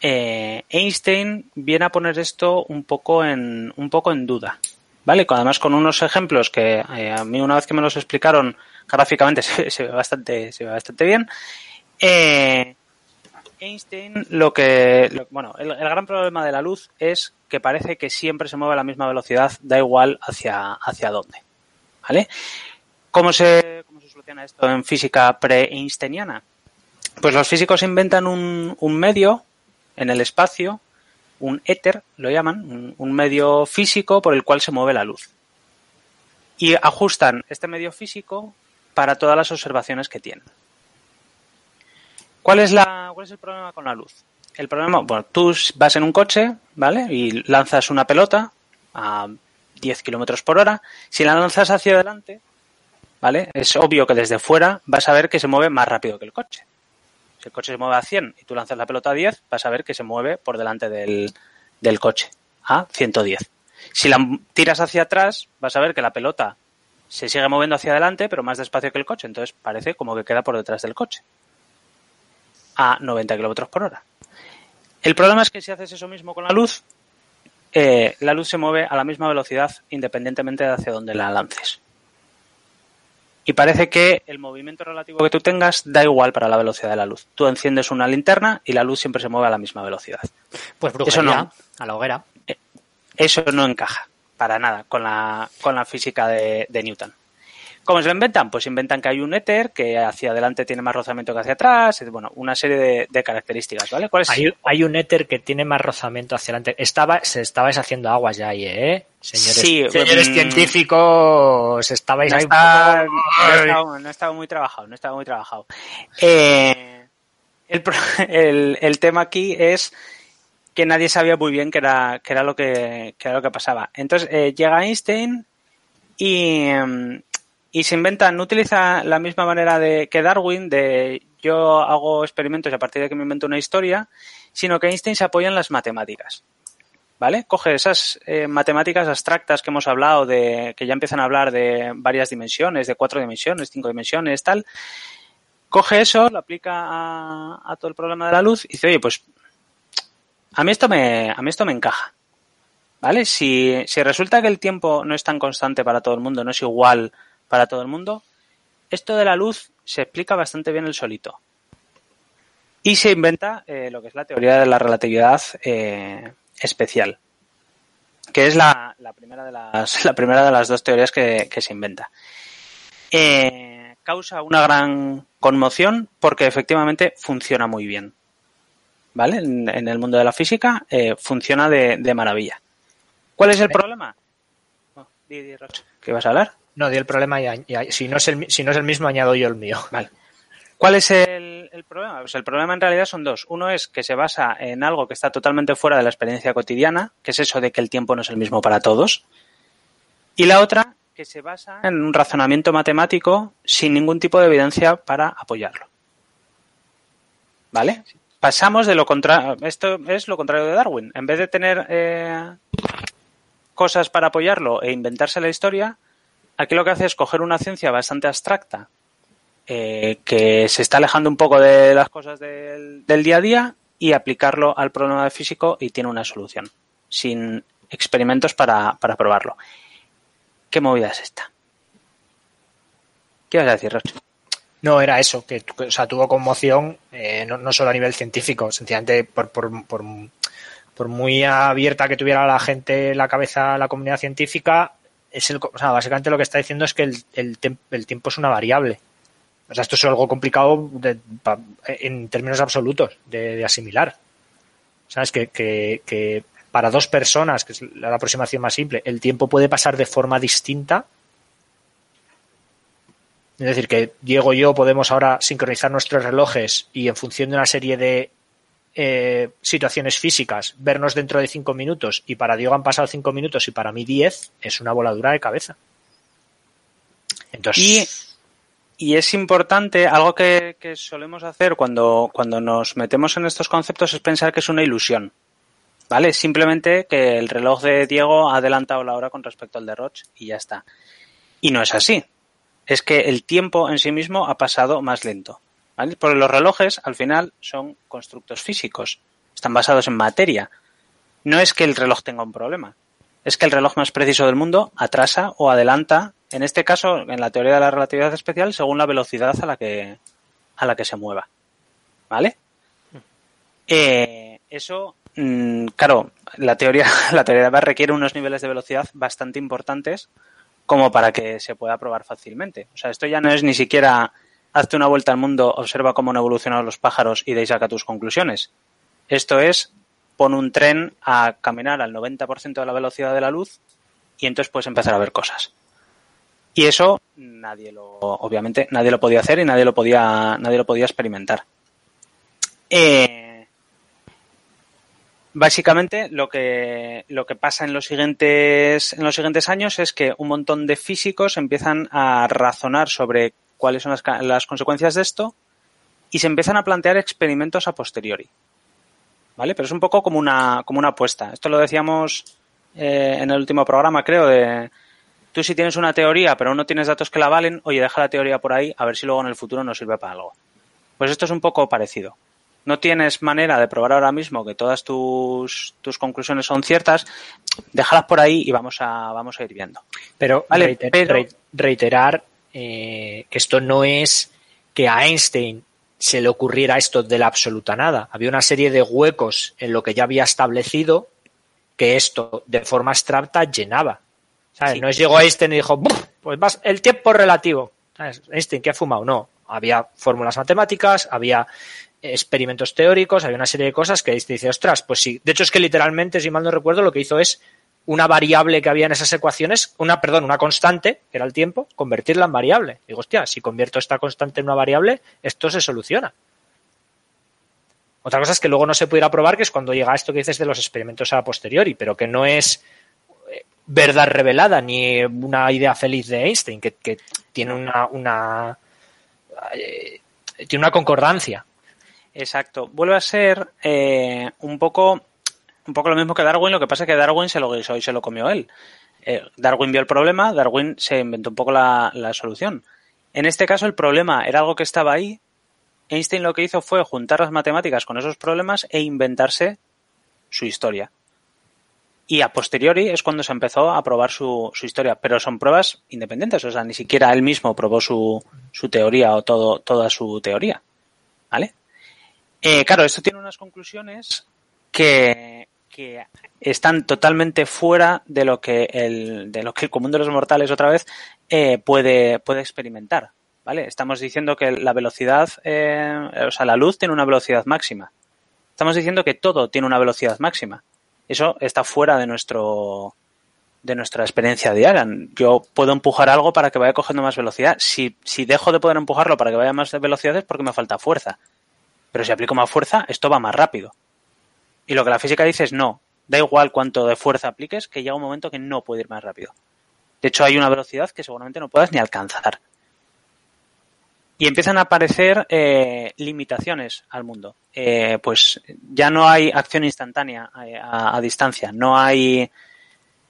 eh, Einstein viene a poner esto un poco en, un poco en duda. ¿Vale? Además con unos ejemplos que eh, a mí una vez que me los explicaron gráficamente se, ve bastante, se ve bastante bien. Eh, Einstein lo que, lo, bueno, el, el, gran problema de la luz es que parece que siempre se mueve a la misma velocidad, da igual hacia, hacia dónde. ¿Vale? ¿Cómo se, cómo se soluciona esto en física pre-einsteiniana? Pues los físicos inventan un, un medio en el espacio un éter, lo llaman, un, medio físico por el cual se mueve la luz. Y ajustan este medio físico para todas las observaciones que tienen. ¿Cuál es, la, ¿Cuál es el problema con la luz? El problema, bueno, tú vas en un coche, ¿vale? Y lanzas una pelota a 10 kilómetros por hora. Si la lanzas hacia adelante, ¿vale? Es obvio que desde fuera vas a ver que se mueve más rápido que el coche. Si el coche se mueve a 100 y tú lanzas la pelota a 10, vas a ver que se mueve por delante del, del coche a 110. Si la tiras hacia atrás, vas a ver que la pelota se sigue moviendo hacia adelante, pero más despacio que el coche. Entonces parece como que queda por detrás del coche a 90 kilómetros por hora. El problema es que si haces eso mismo con la luz, eh, la luz se mueve a la misma velocidad independientemente de hacia dónde la lances y parece que el movimiento relativo que tú tengas da igual para la velocidad de la luz. Tú enciendes una linterna y la luz siempre se mueve a la misma velocidad. Pues brujería, eso no, a la hoguera. Eso no encaja para nada con la, con la física de, de Newton. ¿Cómo se lo inventan? Pues inventan que hay un éter que hacia adelante tiene más rozamiento que hacia atrás, bueno, una serie de, de características, ¿vale? ¿Cuál es? Hay, hay, un éter que tiene más rozamiento hacia adelante. Estaba, se estabais haciendo aguas ya ahí, ¿eh? Señores, sí, señores um, científicos, estabais no ahí. Está, no, estaba, no estaba muy trabajado, no estaba muy trabajado. Eh, el, el, el tema aquí es que nadie sabía muy bien qué era, qué era lo que qué era lo que pasaba. Entonces eh, llega Einstein y, y se inventa, no utiliza la misma manera de que Darwin, de yo hago experimentos a partir de que me invento una historia, sino que Einstein se apoya en las matemáticas. ¿Vale? Coge esas eh, matemáticas abstractas que hemos hablado, de que ya empiezan a hablar de varias dimensiones, de cuatro dimensiones, cinco dimensiones, tal. Coge eso, lo aplica a, todo el problema de la luz y dice, oye, pues a mí esto me, a mí esto me encaja. ¿Vale? Si resulta que el tiempo no es tan constante para todo el mundo, no es igual para todo el mundo, esto de la luz se explica bastante bien el solito. Y se inventa eh, lo que es la teoría de la relatividad eh, especial, que es la, la, primera de las, la primera de las dos teorías que, que se inventa. Eh, causa una gran conmoción porque efectivamente funciona muy bien. ¿Vale? En, en el mundo de la física funciona de, de, maravilla. ¿Cuál es el problema? Oh, di, di, ¿Qué vas a hablar? No, di el problema y, si, no es el, mismo, añado yo el mío. ¿Cuál es el, el, problema? Pues el problema en realidad son dos. Uno es que se basa en algo que está totalmente fuera de la experiencia cotidiana, que es eso de que el tiempo no es el mismo para todos. Y la otra, que se basa en un razonamiento matemático sin ningún tipo de evidencia para apoyarlo. ¿Vale? Pasamos de lo contrario. Esto es lo contrario de Darwin. En vez de tener eh, cosas para apoyarlo e inventarse la historia, aquí lo que hace es coger una ciencia bastante abstracta eh, que se está alejando un poco de las cosas del, del, día a día y aplicarlo al problema físico y tiene una solución, sin experimentos para, para probarlo. ¿Qué movida es esta? ¿Qué vas a decir, Roche? No, era eso, que o sea, tuvo conmoción eh, no, solo a nivel científico, sencillamente por, por, por, muy abierta que tuviera la gente la cabeza la comunidad científica, es el, básicamente lo que está diciendo es que el, el, el tiempo es una variable. O sea, esto es algo complicado en términos absolutos de, asimilar. ¿Sabes? Que, que, para dos personas, que es la aproximación más simple, el tiempo puede pasar de forma distinta. Es decir, que Diego y yo podemos ahora sincronizar nuestros relojes y en función de una serie de eh, situaciones físicas, vernos dentro de cinco minutos y para Diego han pasado cinco minutos y para mí diez, es una voladura de cabeza. Y y es importante, algo que, que, solemos hacer cuando, cuando nos metemos en estos conceptos es pensar que es una ilusión. ¿Vale? Simplemente que el reloj de Diego ha adelantado la hora con respecto al de Roch y ya está. Y no es así. Es que el tiempo en sí mismo ha pasado más lento. ¿Vale? Porque los relojes, al final, son constructos físicos. Están basados en materia. No es que el reloj tenga un problema. Es que el reloj más preciso del mundo atrasa o adelanta en este caso, en la teoría de la relatividad especial, según la velocidad a la que, a la que se mueva. ¿Vale? Eh, eso, mmm, claro, la teoría, la teoría requiere unos niveles de velocidad bastante importantes como para que se pueda probar fácilmente. O sea, esto ya no es ni siquiera hazte una vuelta al mundo, observa cómo han evolucionado los pájaros y de ahí saca tus conclusiones. Esto es pon un tren a caminar al 90% de la velocidad de la luz y entonces puedes empezar a ver cosas. Y eso nadie lo, obviamente, nadie lo podía hacer y nadie lo podía, nadie lo podía experimentar. Eh, básicamente lo que, lo que pasa en los siguientes, en los siguientes años es que un montón de físicos empiezan a razonar sobre cuáles son las, las consecuencias de esto y se empiezan a plantear experimentos a posteriori. ¿Vale? Pero es un poco como una, como una apuesta. Esto lo decíamos eh, en el último programa, creo, de, tú si tienes una teoría pero no tienes datos que la valen, oye, deja la teoría por ahí a ver si luego en el futuro nos sirve para algo. Pues esto es un poco parecido. No tienes manera de probar ahora mismo que todas tus, tus conclusiones son ciertas, déjalas por ahí y vamos a, vamos a ir viendo. Pero, vale, reiter, pero... reiterar eh, que esto no es que a Einstein se le ocurriera esto de la absoluta nada. Había una serie de huecos en lo que ya había establecido que esto de forma abstracta llenaba. ¿Sabes? Sí. No es llegó Einstein y dijo, pues más el tiempo relativo. ¿Sabes? Einstein, ¿qué ha fumado? No. Había fórmulas matemáticas, había experimentos teóricos, había una serie de cosas que Einstein dice, ostras, pues sí. De hecho, es que literalmente, si mal no recuerdo, lo que hizo es una variable que había en esas ecuaciones, una, perdón, una constante, que era el tiempo, convertirla en variable. Digo, hostia, si convierto esta constante en una variable, esto se soluciona. Otra cosa es que luego no se pudiera probar, que es cuando llega esto que dices de los experimentos a posteriori, pero que no es verdad revelada ni una idea feliz de Einstein, que, tiene una, una eh, tiene una concordancia. Exacto. Vuelve a ser eh, un poco un poco lo mismo que Darwin, lo que pasa es que Darwin se lo guisó y se lo comió él. Eh, Darwin vio el problema, Darwin se inventó un poco la, la solución. En este caso el problema era algo que estaba ahí. Einstein lo que hizo fue juntar las matemáticas con esos problemas e inventarse su historia. Y a posteriori es cuando se empezó a probar su, su historia, pero son pruebas independientes, o sea, ni siquiera él mismo probó su, su teoría o todo, toda su teoría. ¿Vale? Eh, claro, esto tiene unas conclusiones que, que están totalmente fuera de lo que el, de lo que el común de los mortales otra vez eh, puede, puede experimentar. ¿Vale? Estamos diciendo que la velocidad, eh, o sea, la luz tiene una velocidad máxima. Estamos diciendo que todo tiene una velocidad máxima. Eso está fuera de nuestro de nuestra experiencia diaria. Yo puedo empujar algo para que vaya cogiendo más velocidad. Si, si dejo de poder empujarlo para que vaya más velocidad es porque me falta fuerza. Pero si aplico más fuerza, esto va más rápido. Y lo que la física dice es no, da igual cuánto de fuerza apliques, que llega un momento que no puede ir más rápido. De hecho, hay una velocidad que seguramente no puedas ni alcanzar. Y empiezan a aparecer eh, limitaciones al mundo. Eh, pues ya no hay acción instantánea a, a, a distancia, no hay,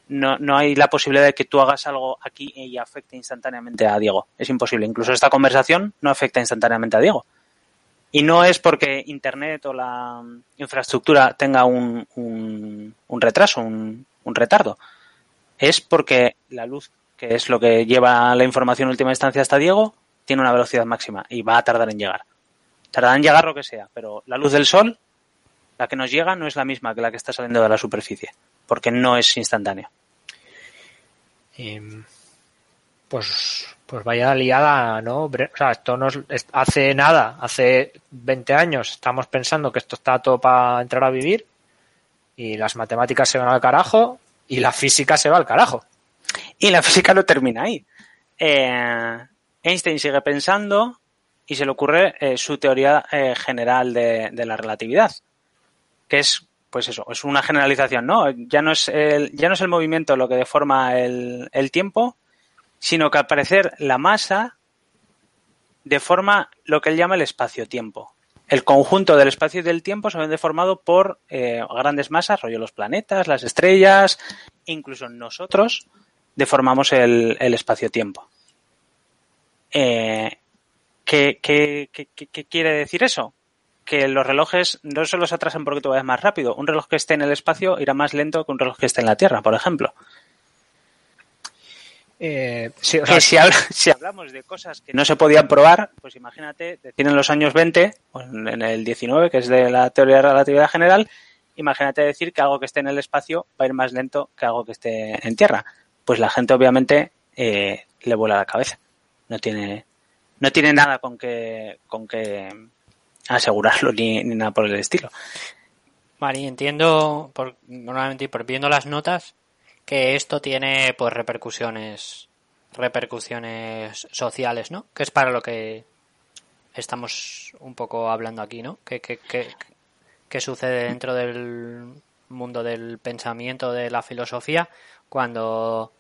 no, no, hay la posibilidad de que tú hagas algo aquí y afecte instantáneamente a Diego. Es imposible. Incluso esta conversación no afecta instantáneamente a Diego. Y no es porque Internet o la infraestructura tenga un, un, un retraso, un, un, retardo. Es porque la luz, que es lo que lleva la información en última instancia hasta Diego, tiene una velocidad máxima y va a tardar en llegar. Tardará en llegar lo que sea, pero la luz del sol, la que nos llega, no es la misma que la que está saliendo de la superficie, porque no es instantánea. Eh, pues, pues vaya liada, ¿no? O sea, esto nos hace nada, hace 20 años estamos pensando que esto está todo para entrar a vivir y las matemáticas se van al carajo y la física se va al carajo. Y la física no termina ahí. Eh, Einstein sigue pensando y se le ocurre eh, su teoría eh, general de, la relatividad, que es, pues eso, es una generalización, ¿no? Ya no es el, ya no es el movimiento lo que deforma el tiempo, sino que al parecer la masa deforma lo que él llama el espacio-tiempo. El conjunto del espacio y del tiempo se ven deformado por eh, grandes masas, rollo los planetas, las estrellas, incluso nosotros deformamos el, espacio-tiempo. Eh, ¿qué, qué, qué, ¿Qué quiere decir eso? Que los relojes no solo se atrasan porque tú vayas más rápido. Un reloj que esté en el espacio irá más lento que un reloj que esté en la Tierra, por ejemplo. Eh, sí, o sea, si, habla, si, hablamos de cosas que no se podían probar, pues imagínate, decir en los años 20, o en el 19, que es de la teoría de relatividad general, imagínate decir que algo que esté en el espacio va a ir más lento que algo que esté en tierra. Pues la gente obviamente eh, le vuela la cabeza. No tiene, no tiene nada con que, con que asegurarlo ni, ni nada por el estilo. Vale, entiendo, por, normalmente por viendo las notas, que esto tiene pues repercusiones repercusiones sociales, ¿no? Que es para lo que estamos un poco hablando aquí, ¿no? ¿Qué, qué, qué, qué sucede dentro del mundo del pensamiento, de la filosofía, cuando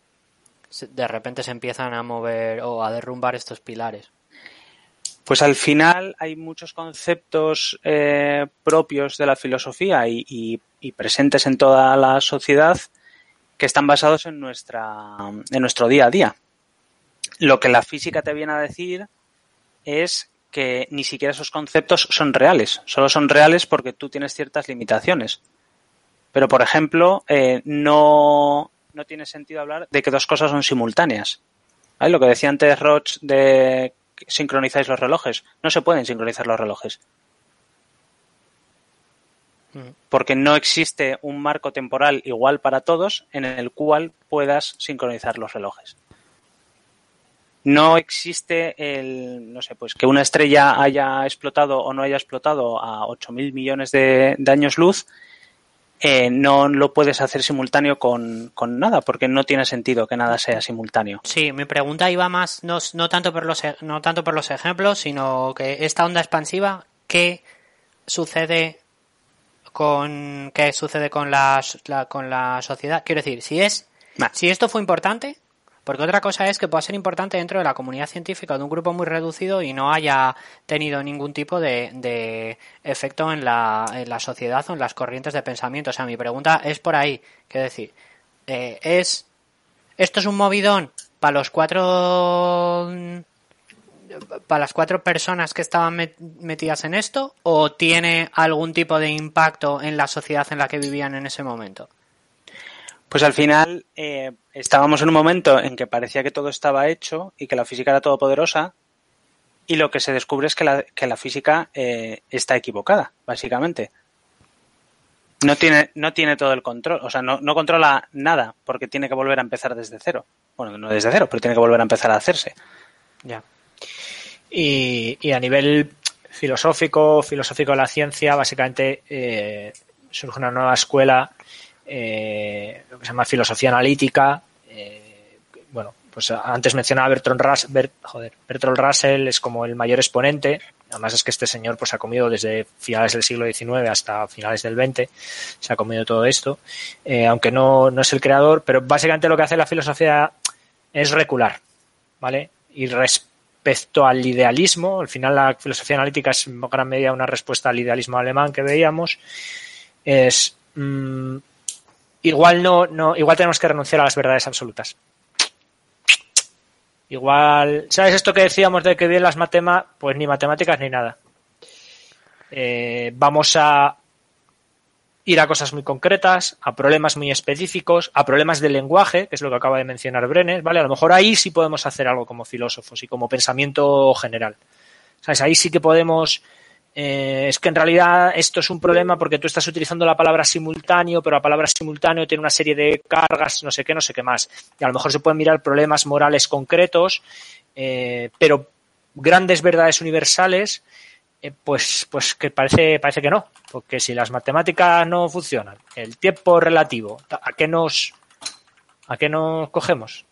de repente se empiezan a mover o a derrumbar estos pilares? Pues al final hay muchos conceptos eh, propios de la filosofía y presentes en toda la sociedad que están basados en, nuestra, en nuestro día a día. Lo que la física te viene a decir es que ni siquiera esos conceptos son reales, solo son reales porque tú tienes ciertas limitaciones. Pero, por ejemplo, eh, no, no tiene sentido hablar de que dos cosas son simultáneas. ¿Vale? Lo que decía antes Roch de sincronizáis los relojes. No se pueden sincronizar los relojes porque no existe un marco temporal igual para todos en el cual puedas sincronizar los relojes. No existe el, no sé, pues que una estrella haya explotado o no haya explotado a 8.000 millones de, de años luz, eh, no lo puedes hacer simultáneo con, con, nada, porque no tiene sentido que nada sea simultáneo. Sí, mi pregunta iba más, no, no, tanto, por los, no tanto por los ejemplos, sino que esta onda expansiva, ¿qué sucede con qué sucede con la, la, con la sociedad. Quiero decir, si es Si esto fue importante, porque otra cosa es que pueda ser importante dentro de la comunidad científica de un grupo muy reducido y no haya tenido ningún tipo de, efecto en la, en la, sociedad o en las corrientes de pensamiento. O sea, mi pregunta es por ahí. Quiero decir, eh, ¿es esto es un movidón para los cuatro para las cuatro personas que estaban metidas en esto o tiene algún tipo de impacto en la sociedad en la que vivían en ese momento? Pues al final eh, estábamos en un momento en que parecía que todo estaba hecho y que la física era todopoderosa y lo que se descubre es que la, que la física eh, está equivocada, básicamente. No tiene, no tiene todo el control, o sea, no, no controla nada porque tiene que volver a empezar desde cero. Bueno, no desde cero, pero tiene que volver a empezar a hacerse. Ya. Y, a nivel filosófico, filosófico de la ciencia, básicamente eh, surge una nueva escuela eh, lo que se llama filosofía analítica. Eh, bueno, pues antes mencionaba Bertrand Russell, joder, Bertrand Russell es como el mayor exponente. Además es que este señor pues ha comido desde finales del siglo XIX hasta finales del XX, se ha comido todo esto, aunque no, no es el creador, pero básicamente lo que hace la filosofía es recular, ¿vale? Y respecto al idealismo, al final la filosofía analítica es en gran medida una respuesta al idealismo alemán que veíamos, es mm, igual no, no, igual tenemos que renunciar a las verdades absolutas. Igual, ¿sabes esto que decíamos de que bien las matemáticas? Pues ni matemáticas ni nada. Eh, vamos a ir a cosas muy concretas, a problemas muy específicos, a problemas de lenguaje, que es lo que acaba de mencionar Brenes, ¿vale? A lo mejor ahí sí podemos hacer algo como filósofos y como pensamiento general. ¿Sabes? Ahí sí que podemos eh, es que en realidad esto es un problema porque tú estás utilizando la palabra simultáneo, pero la palabra simultáneo tiene una serie de cargas, no sé qué, no sé qué más. Y a lo mejor se pueden mirar problemas morales concretos, eh, pero grandes verdades universales, eh, pues, pues que parece, parece que no. Porque si las matemáticas no funcionan, el tiempo relativo, ¿a qué nos, a qué nos cogemos?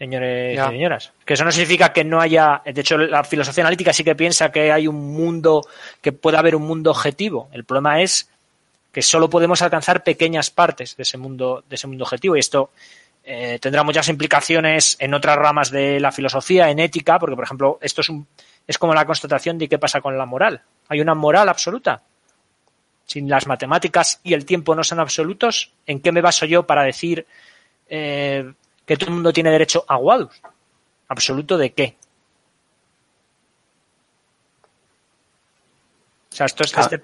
señores y señoras. Que eso no significa que no haya. De hecho, la filosofía analítica sí que piensa que hay un mundo, que puede haber un mundo objetivo. El problema es que solo podemos alcanzar pequeñas partes de ese mundo, de ese mundo objetivo. Y esto eh, tendrá muchas implicaciones en otras ramas de la filosofía, en ética, porque, por ejemplo, esto es, un, es como la constatación de qué pasa con la moral. Hay una moral absoluta. Si las matemáticas y el tiempo no son absolutos, ¿en qué me baso yo para decir eh, que todo el mundo tiene derecho a Wadus. ¿Absoluto de qué? O sea, esto es... Ah. Este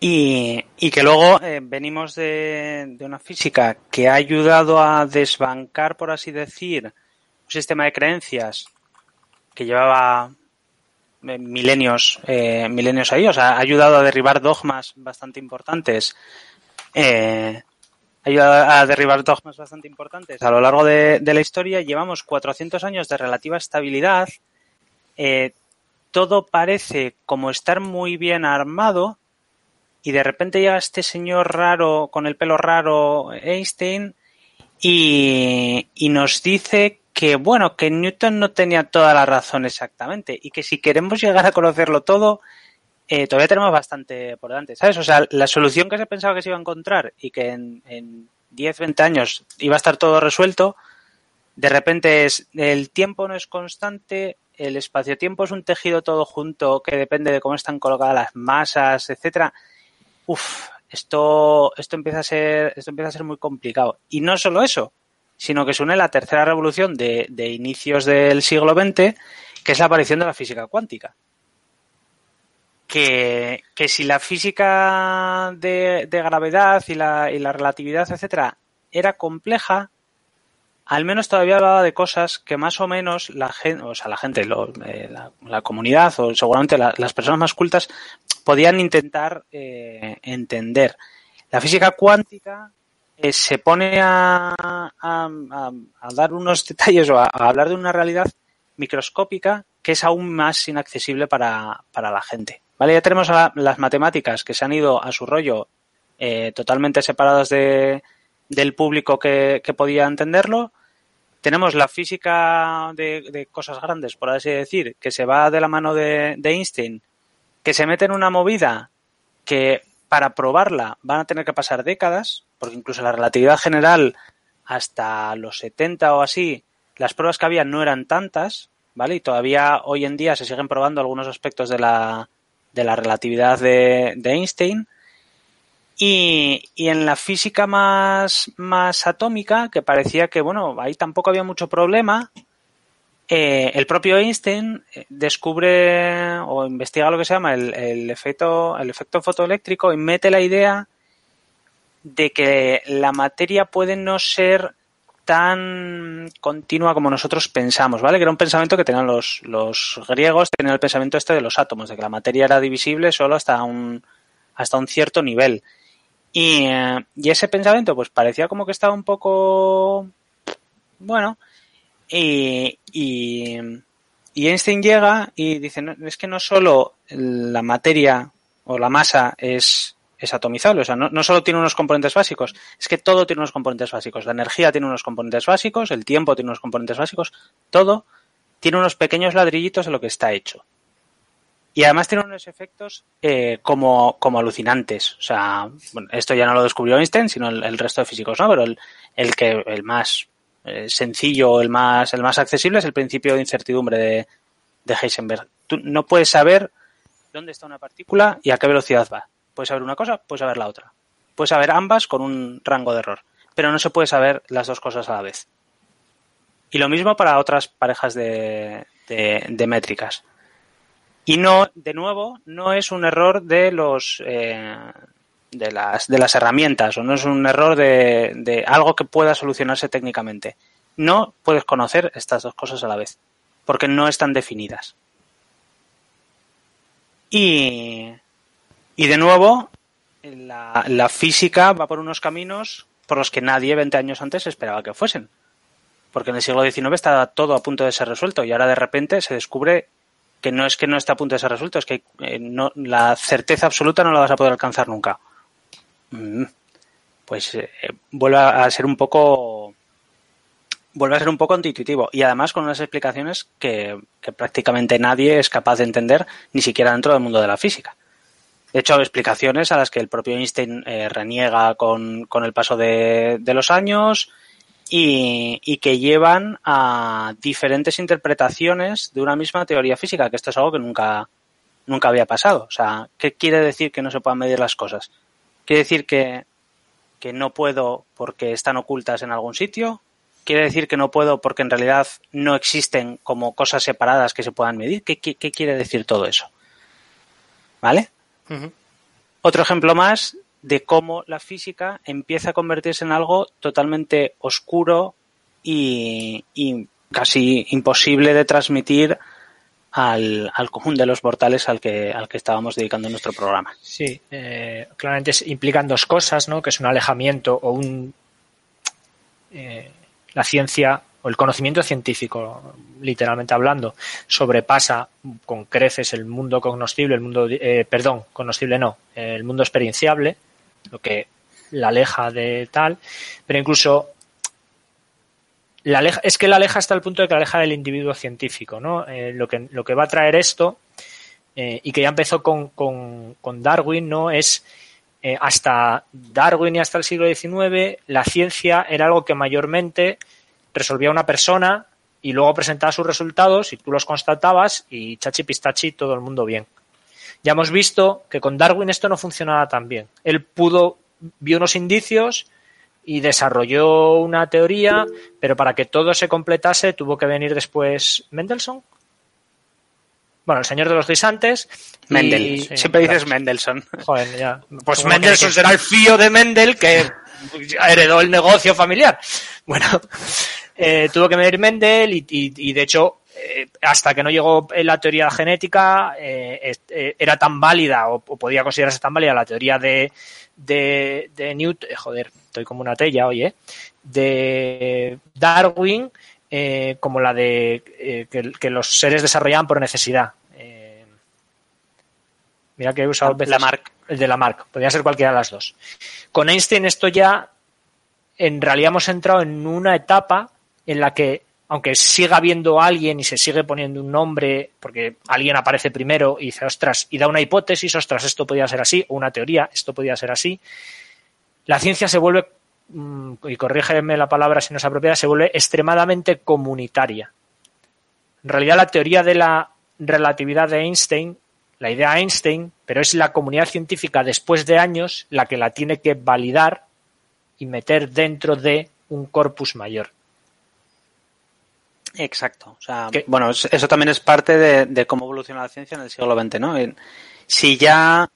y, que luego eh, venimos de, una física que ha ayudado a desbancar, por así decir, un sistema de creencias que llevaba milenios, eh, milenios ahí, o sea, ha ayudado a derribar dogmas bastante importantes eh, ayuda a derribar dogmas bastante importantes a lo largo de, la historia. Llevamos 400 años de relativa estabilidad. Eh, todo parece como estar muy bien armado y de repente llega este señor raro con el pelo raro, Einstein, y, y nos dice que bueno, que Newton no tenía toda la razón exactamente y que si queremos llegar a conocerlo todo, eh, todavía tenemos bastante por delante, ¿sabes? O sea, la solución que se pensaba que se iba a encontrar y que en, en 10, 20 años iba a estar todo resuelto, de repente es el tiempo no es constante, el espacio-tiempo es un tejido todo junto que depende de cómo están colocadas las masas, etcétera. Uf, esto, esto empieza a ser, esto empieza a ser muy complicado. Y no solo eso, sino que se une la tercera revolución de, de inicios del siglo XX, que es la aparición de la física cuántica que, si la física de, gravedad y la, y la, relatividad, etcétera, era compleja, al menos todavía hablaba de cosas que más o menos la gente, o sea, la gente, eh, la, comunidad o seguramente las personas más cultas podían intentar eh, entender. La física cuántica eh, se pone a, a, dar unos detalles o a, hablar de una realidad microscópica que es aún más inaccesible para, para la gente. Vale, ya tenemos las matemáticas que se han ido a su rollo eh, totalmente separadas de, del público que, podía entenderlo. Tenemos la física de, cosas grandes, por así decir, que se va de la mano de, de Einstein, que se mete en una movida que para probarla van a tener que pasar décadas, porque incluso la relatividad general hasta los 70 o así, las pruebas que había no eran tantas, ¿vale? Y todavía hoy en día se siguen probando algunos aspectos de la, de la relatividad de, de Einstein. Y, en la física más, más atómica, que parecía que, bueno, ahí tampoco había mucho problema, eh, el propio Einstein eh, descubre o investiga lo que se llama el, el, efecto, el efecto fotoeléctrico y mete la idea de que la materia puede no ser tan continua como nosotros pensamos, ¿vale? Que era un pensamiento que tenían los, los griegos, tenían el pensamiento este de los átomos, de que la materia era divisible solo hasta un, hasta un cierto nivel. Y, eh, y ese pensamiento, pues parecía como que estaba un poco, bueno, y, y, Einstein llega y dice, no, es que no solo la materia o la masa es, es atomizable, o sea, no, solo tiene unos componentes básicos, es que todo tiene unos componentes básicos. La energía tiene unos componentes básicos, el tiempo tiene unos componentes básicos, todo tiene unos pequeños ladrillitos de lo que está hecho. Y además tiene unos efectos eh, como, como alucinantes. O sea, bueno, esto ya no lo descubrió Einstein, sino el, el resto de físicos, ¿no? Pero el, el que, el más eh, sencillo, el más, el más accesible es el principio de incertidumbre de, de Heisenberg. Tú no puedes saber dónde está una partícula y a qué velocidad va. Puedes saber una cosa, puedes saber la otra. Puedes saber ambas con un rango de error. Pero no se puede saber las dos cosas a la vez. Y lo mismo para otras parejas de, métricas. Y no, de nuevo, no es un error de los eh, de las herramientas o no es un error de algo que pueda solucionarse técnicamente. No puedes conocer estas dos cosas a la vez, porque no están definidas. Y, y de nuevo, la, la física va por unos caminos por los que nadie 20 años antes esperaba que fuesen. Porque en el siglo XIX estaba todo a punto de ser resuelto y ahora de repente se descubre que no es que no esté a punto de ser resuelto, es que eh, la certeza absoluta no la vas a poder alcanzar nunca. Mm, pues eh, vuelve a ser un poco vuelve a ser un poco intuitivo y además con unas explicaciones que, prácticamente nadie es capaz de entender ni siquiera dentro del mundo de la física. De hecho, explicaciones a las que el propio Einstein eh, reniega con, con, el paso de, de los años y, y, que llevan a diferentes interpretaciones de una misma teoría física, que esto es algo que nunca, nunca había pasado. O sea, ¿qué quiere decir que no se puedan medir las cosas? ¿Quiere decir que, que no puedo porque están ocultas en algún sitio? ¿Quiere decir que no puedo porque en realidad no existen como cosas separadas que se puedan medir? ¿Qué, qué, qué quiere decir todo eso? ¿Vale? Otro ejemplo más de cómo la física empieza a convertirse en algo totalmente oscuro y, casi imposible de transmitir al, al, común de los mortales al que, al que estábamos dedicando nuestro programa. Sí, eh, claramente implican dos cosas, ¿no? Que es un alejamiento o un eh, la ciencia o el conocimiento científico, literalmente hablando, sobrepasa con creces el mundo cognoscible, el mundo, eh, perdón, cognoscible no, el mundo experienciable, lo que la aleja de tal, pero incluso la aleja, es que la aleja hasta el punto de que la aleja del individuo científico, ¿no? Eh, lo, que, lo que va a traer esto, eh, y que ya empezó con, con, con Darwin, ¿no? Es hasta Darwin y hasta el siglo XIX, la ciencia era algo que mayormente resolvía una persona y luego presentaba sus resultados y tú los constatabas y chachi pistachi todo el mundo bien. Ya hemos visto que con Darwin esto no funcionaba tan bien. Él pudo, vio unos indicios y desarrolló una teoría, pero para que todo se completase tuvo que venir después Mendelssohn. Bueno, el señor de los guisantes. Mendel. Y, sí, Siempre dices. Mendelssohn. Joder, ya. Pues Mendelssohn será el fío de Mendel que heredó el negocio familiar. Bueno, eh, tuvo que venir Mendel y, y, y de hecho eh, hasta que no llegó la teoría genética, eh, eh, era tan válida o, o, podía considerarse tan válida la teoría de, de, de Newton, eh, joder, estoy como una tella hoy, ¿eh? de Darwin eh, como la de que, que, los seres desarrollaban por necesidad. mira que he usado veces Lamarck. el de Lamarck, podría ser cualquiera de las dos. Con Einstein esto ya, en realidad hemos entrado en una etapa en la que aunque siga viendo a alguien y se sigue poniendo un nombre, porque alguien aparece primero y dice, ostras, y da una hipótesis, ostras, esto podría ser así, o una teoría, esto podría ser así, la ciencia se vuelve, mm, y corrígeme la palabra si no es apropiada, se vuelve extremadamente comunitaria. En realidad la teoría de la relatividad de Einstein, la idea Einstein, pero es la comunidad científica después de años la que la tiene que validar y meter dentro de un corpus mayor. Exacto. O sea, bueno, eso también es parte de, cómo evoluciona la ciencia en el siglo XX, ¿no? si ya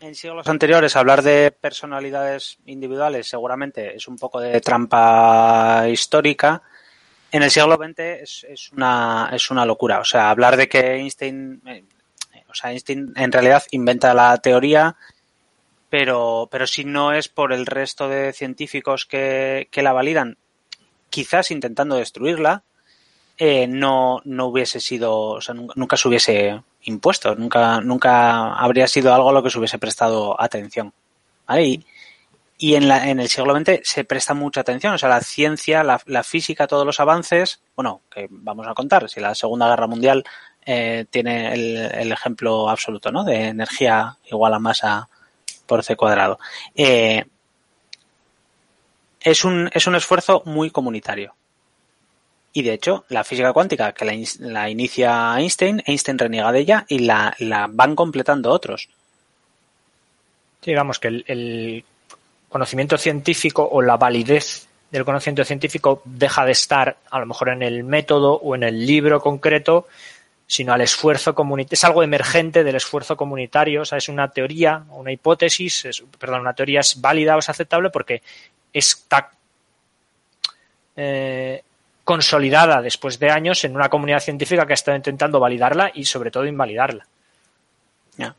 en siglos anteriores hablar de personalidades individuales seguramente es un poco de trampa histórica, en el siglo XX es, una, es una locura. O sea, hablar de que Einstein, eh, o sea, Einstein en realidad inventa la teoría, pero, pero si no es por el resto de científicos que, que la validan, quizás intentando destruirla, eh, no, no hubiese sido, o sea, nunca, se hubiese impuesto, nunca, nunca habría sido algo a lo que se hubiese prestado atención. ¿vale? Y, en, la, en el siglo XX se presta mucha atención, o sea, la ciencia, la, física, todos los avances, bueno, que vamos a contar, si la Segunda Guerra Mundial eh, tiene el, ejemplo absoluto, ¿no? De energía igual a masa por c cuadrado. Eh, es, un, es un esfuerzo muy comunitario. Y de hecho, la física cuántica que la, inicia Einstein, Einstein reniega de ella y la, van completando otros. Digamos que el, conocimiento científico o la validez del conocimiento científico deja de estar a lo mejor en el método o en el libro concreto, sino al esfuerzo comunitario. Es algo emergente del esfuerzo comunitario, o sea, es una teoría, una hipótesis, perdón, una teoría es válida o es aceptable porque está eh, consolidada después de años en una comunidad científica que estado intentando validarla y sobre todo invalidarla. Ya.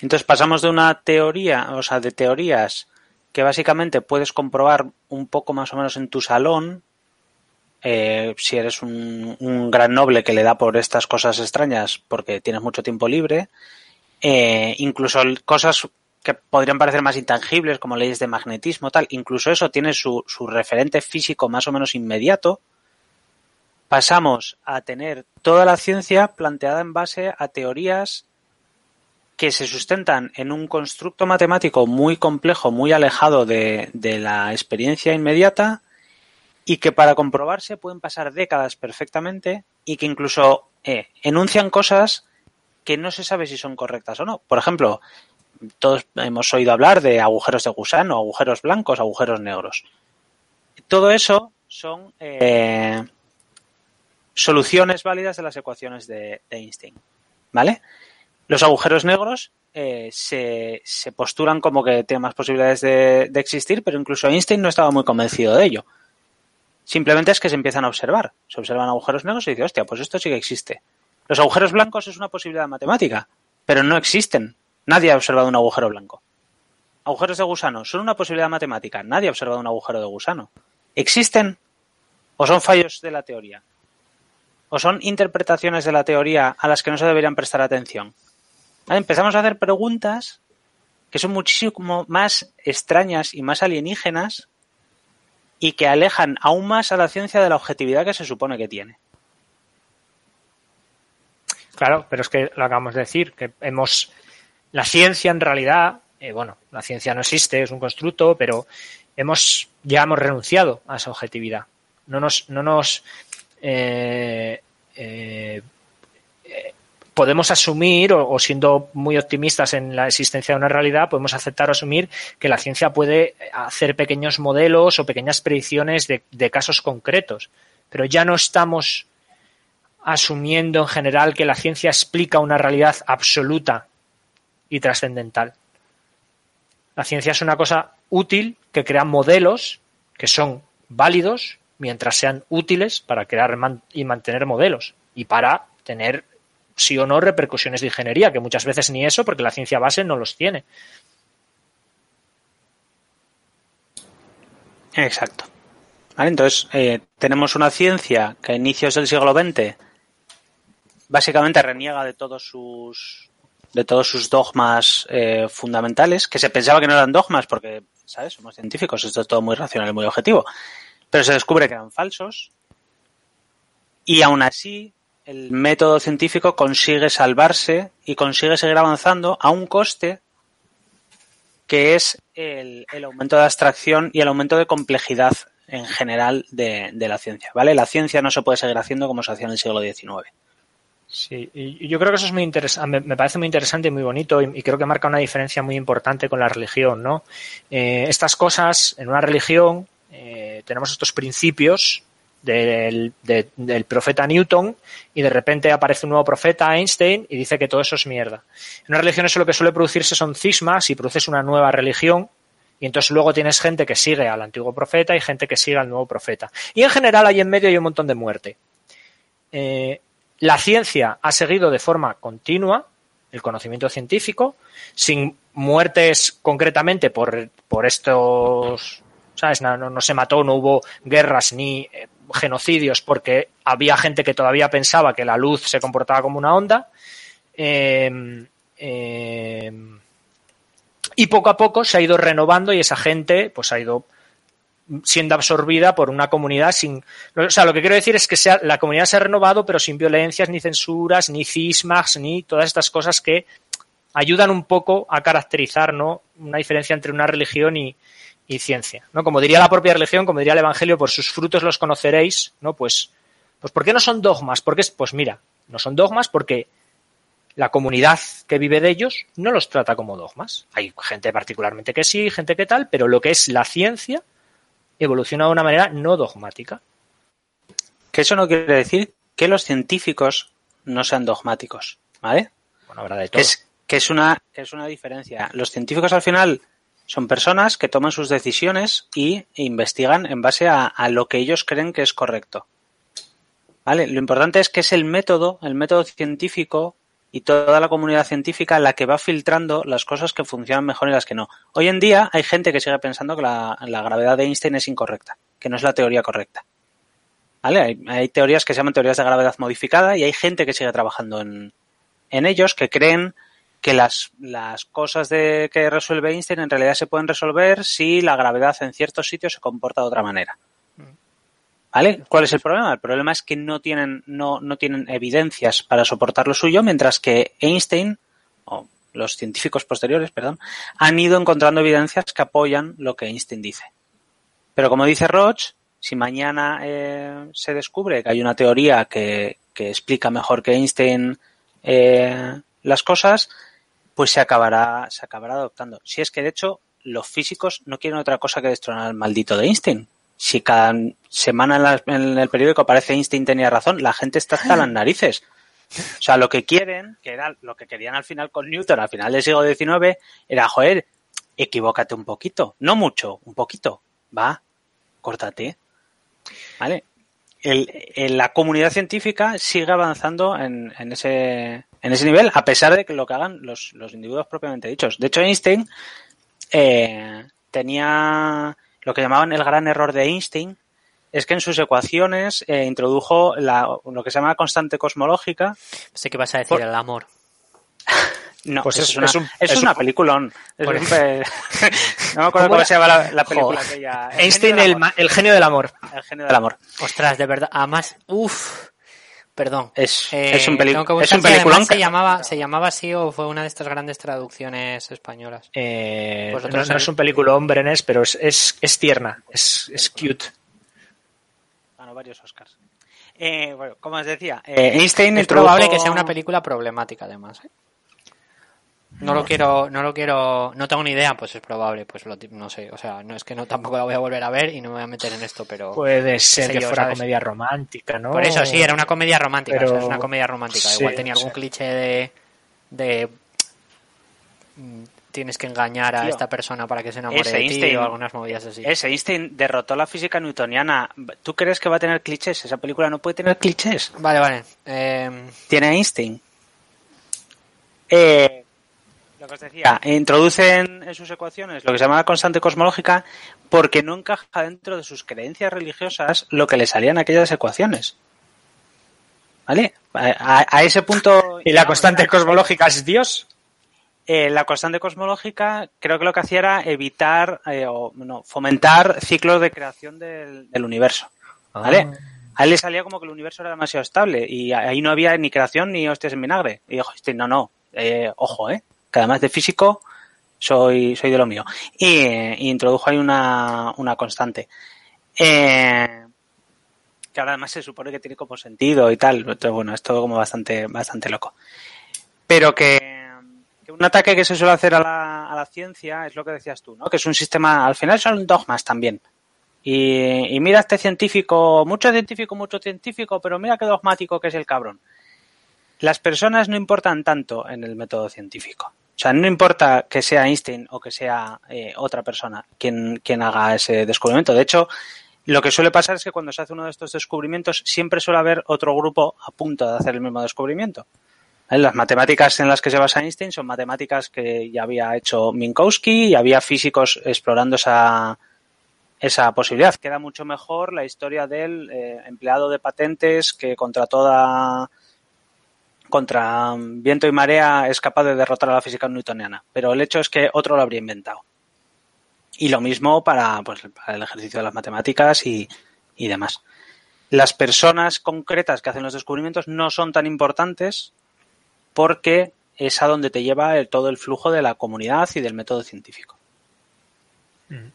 Entonces pasamos de una teoría, o sea, de teorías que básicamente puedes comprobar un poco más o menos en tu salón, eh, si eres un, gran noble que le da por estas cosas extrañas porque tienes mucho tiempo libre, eh, incluso cosas que podrían parecer más intangibles como leyes de magnetismo, tal, incluso eso tiene su referente físico más o menos inmediato, pasamos a tener toda la ciencia planteada en base a teorías que se sustentan en un constructo matemático muy complejo, muy alejado de, la experiencia inmediata y que para comprobarse pueden pasar décadas perfectamente y que incluso eh, enuncian cosas que no se sabe si son correctas o no. Por ejemplo, todos hemos oído hablar de agujeros de gusano, agujeros blancos, agujeros negros. Todo eso son eh, soluciones válidas de las ecuaciones de, Einstein. ¿Vale? Los agujeros negros eh, se, posturan como que tienen más posibilidades de, existir, pero incluso Einstein no estaba muy convencido de ello. Simplemente es que se empiezan a observar. Se observan agujeros negros y dice, hostia, pues esto sí que existe. Los agujeros blancos es una posibilidad matemática, pero no existen. Nadie ha observado un agujero blanco. Agujeros de gusano son una posibilidad matemática. Nadie ha observado un agujero de gusano. ¿Existen o son fallos de la teoría? O son interpretaciones de la teoría a las que no se deberían prestar atención? Empezamos a hacer preguntas que son muchísimo más extrañas y más alienígenas y que alejan aún más a la ciencia de la objetividad que se supone que tiene. Claro, pero es que lo acabamos de decir, que hemos. La ciencia en realidad, eh, bueno, la ciencia no existe, es un constructo, pero hemos ya hemos renunciado a esa objetividad. No nos, no nos eh, eh, podemos asumir, o, siendo muy optimistas en la existencia de una realidad, podemos aceptar o asumir que la ciencia puede hacer pequeños modelos o pequeñas predicciones de, casos concretos. Pero ya no estamos asumiendo en general que la ciencia explica una realidad absoluta y trascendental. La ciencia es una cosa útil que crea modelos que son válidos mientras sean útiles para crear y mantener modelos y para tener sí o no repercusiones de ingeniería, que muchas veces ni eso porque la ciencia base no los tiene. Exacto. entonces, eh, tenemos una ciencia que a inicios del siglo XX básicamente reniega de todos sus de todos sus dogmas eh, fundamentales, que se pensaba que no eran dogmas porque, ¿sabes? Somos científicos, esto es todo muy racional y muy objetivo pero se descubre que eran falsos y aún así el método científico consigue salvarse y consigue seguir avanzando a un coste que es el, aumento de abstracción y el aumento de complejidad en general de, la ciencia, ¿vale? La ciencia no se puede seguir haciendo como se hacía en el siglo XIX. Sí, y yo creo que eso es muy interesante, me parece muy interesante y muy bonito y, y, creo que marca una diferencia muy importante con la religión, ¿no? Eh, estas cosas, en una religión, eh, tenemos estos principios del, de, del, profeta Newton y de repente aparece un nuevo profeta, Einstein, y dice que todo eso es mierda. En una religión eso lo que suele producirse son cismas y produces una nueva religión y entonces luego tienes gente que sigue al antiguo profeta y gente que sigue al nuevo profeta. Y en general ahí en medio hay un montón de muerte. Eh, la ciencia ha seguido de forma continua el conocimiento científico, sin muertes concretamente por, por estos, ¿sabes? No, no, se mató, no hubo guerras ni eh, genocidios porque había gente que todavía pensaba que la luz se comportaba como una onda. Eh, eh, y poco a poco se ha ido renovando y esa gente pues ha ido siendo absorbida por una comunidad sin... O sea, lo que quiero decir es que sea, la comunidad se ha renovado, pero sin violencias, ni censuras, ni cismas, ni todas estas cosas que ayudan un poco a caracterizar ¿no? una diferencia entre una religión y, y, ciencia. ¿no? Como diría la propia religión, como diría el Evangelio, por sus frutos los conoceréis, ¿no? Pues, pues ¿por qué no son dogmas? Porque, pues mira, no son dogmas porque la comunidad que vive de ellos no los trata como dogmas. Hay gente particularmente que sí, gente que tal, pero lo que es la ciencia evoluciona de una manera no dogmática. Que eso no quiere decir que los científicos no sean dogmáticos, ¿vale? Bueno, habrá de todo. Es, que es una, es una diferencia. Los científicos al final son personas que toman sus decisiones y investigan en base a, lo que ellos creen que es correcto. ¿Vale? Lo importante es que es el método, el método científico y toda la comunidad científica la que va filtrando las cosas que funcionan mejor y las que no. Hoy en día hay gente que sigue pensando que la, gravedad de Einstein es incorrecta, que no es la teoría correcta. ¿Vale? Hay, hay, teorías que se llaman teorías de gravedad modificada y hay gente que sigue trabajando en, en ellos que creen que las, las cosas de, que resuelve Einstein en realidad se pueden resolver si la gravedad en ciertos sitios se comporta de otra manera. ¿Vale? ¿Cuál es el problema? El problema es que no tienen, no, no tienen evidencias para soportar lo suyo, mientras que Einstein, o los científicos posteriores, perdón, han ido encontrando evidencias que apoyan lo que Einstein dice. Pero como dice Roche, si mañana eh, se descubre que hay una teoría que, que explica mejor que Einstein eh, las cosas, pues se acabará, se acabará adoptando. Si es que de hecho los físicos no quieren otra cosa que destronar al maldito de Einstein si cada semana en, en, el periódico aparece Einstein tenía razón, la gente está hasta las narices. O sea, lo que quieren, que era lo que querían al final con Newton, al final del siglo XIX, era, joder, equivócate un poquito. No mucho, un poquito. Va, córtate. ¿Vale? La comunidad científica sigue avanzando en, en, ese, en ese nivel, a pesar de que lo que hagan los, los individuos propiamente dichos. De hecho, Einstein eh, tenía lo que llamaban el gran error de Einstein es que en sus ecuaciones eh, introdujo la, lo que se llama constante cosmológica. Sé que vas a decir por... el amor. No, pues es, es, una, es, un, es, es una un... peliculón. Es un pe... no me acuerdo cómo se llama la, la película aquella. El Einstein, el, el, genio del amor. El genio del amor. Ostras, de verdad. Además, uff. Perdón. Es, eh, es un, peli es un peliculón. Se, llamaba, ¿Se llamaba así o fue una de estas grandes traducciones españolas? Eh, no, no, es un peliculón, Brenes, pero es, es, es tierna, es, es cute. Ganó varios Oscars. Eh, bueno, como os decía, eh, Einstein es probable que sea una película problemática, además. No lo quiero, no lo quiero, no tengo ni idea, pues es probable, pues lo, no sé, o sea, no es que no tampoco la voy a volver a ver y no me voy a meter en esto, pero puede ser que yo, fuera ¿sabes? comedia romántica, ¿no? Por eso sí, era una comedia romántica, pero... o sea, es una comedia romántica, sí, igual tenía algún sí. cliché de, de tienes que engañar a Tío, esta persona para que se enamore de Einstein, ti o algunas movidas así. Ese Einstein derrotó la física newtoniana. ¿Tú crees que va a tener clichés? Esa película no puede tener clichés. Vale, vale. Eh... Tiene Einstein. Eh, lo que os decía, introducen en sus ecuaciones lo que se llama la constante cosmológica porque no encaja dentro de sus creencias religiosas lo que le salían aquellas ecuaciones. ¿Vale? A, a ese punto. ¿Y la constante cosmológica es Dios? Eh, la constante cosmológica creo que lo que hacía era evitar eh, o no, fomentar ciclos de creación del, del universo. ¿Vale? Ah. A él le salía como que el universo era demasiado estable y ahí no había ni creación ni hostias en vinagre. Y dijo, no, no, eh, ojo, eh, además de físico, soy, soy de lo mío. Y, introdujo ahí una, una constante. Eh, que ahora además se supone que tiene como sentido y tal. Entonces, bueno, es todo como bastante, bastante loco. Pero que, un ataque que se suele hacer a la, a la ciencia es lo que decías tú, ¿no? Que es un sistema, al final son dogmas también. Y, y, mira este científico, mucho científico, mucho científico, pero mira qué dogmático que es el cabrón. Las personas no importan tanto en el método científico. O sea, no importa que sea Einstein o que sea eh, otra persona quien, quien haga ese descubrimiento. De hecho, lo que suele pasar es que cuando se hace uno de estos descubrimientos siempre suele haber otro grupo a punto de hacer el mismo descubrimiento. Las matemáticas en las que se basa Einstein son matemáticas que ya había hecho Minkowski y había físicos explorando esa, esa posibilidad. Queda mucho mejor la historia del eh, empleado de patentes que contra toda contra viento y marea es capaz de derrotar a la física newtoniana. Pero el hecho es que otro lo habría inventado. Y lo mismo para, pues, para el ejercicio de las matemáticas y, y demás. Las personas concretas que hacen los descubrimientos no son tan importantes porque es a donde te lleva el, todo el flujo de la comunidad y del método científico. Mm.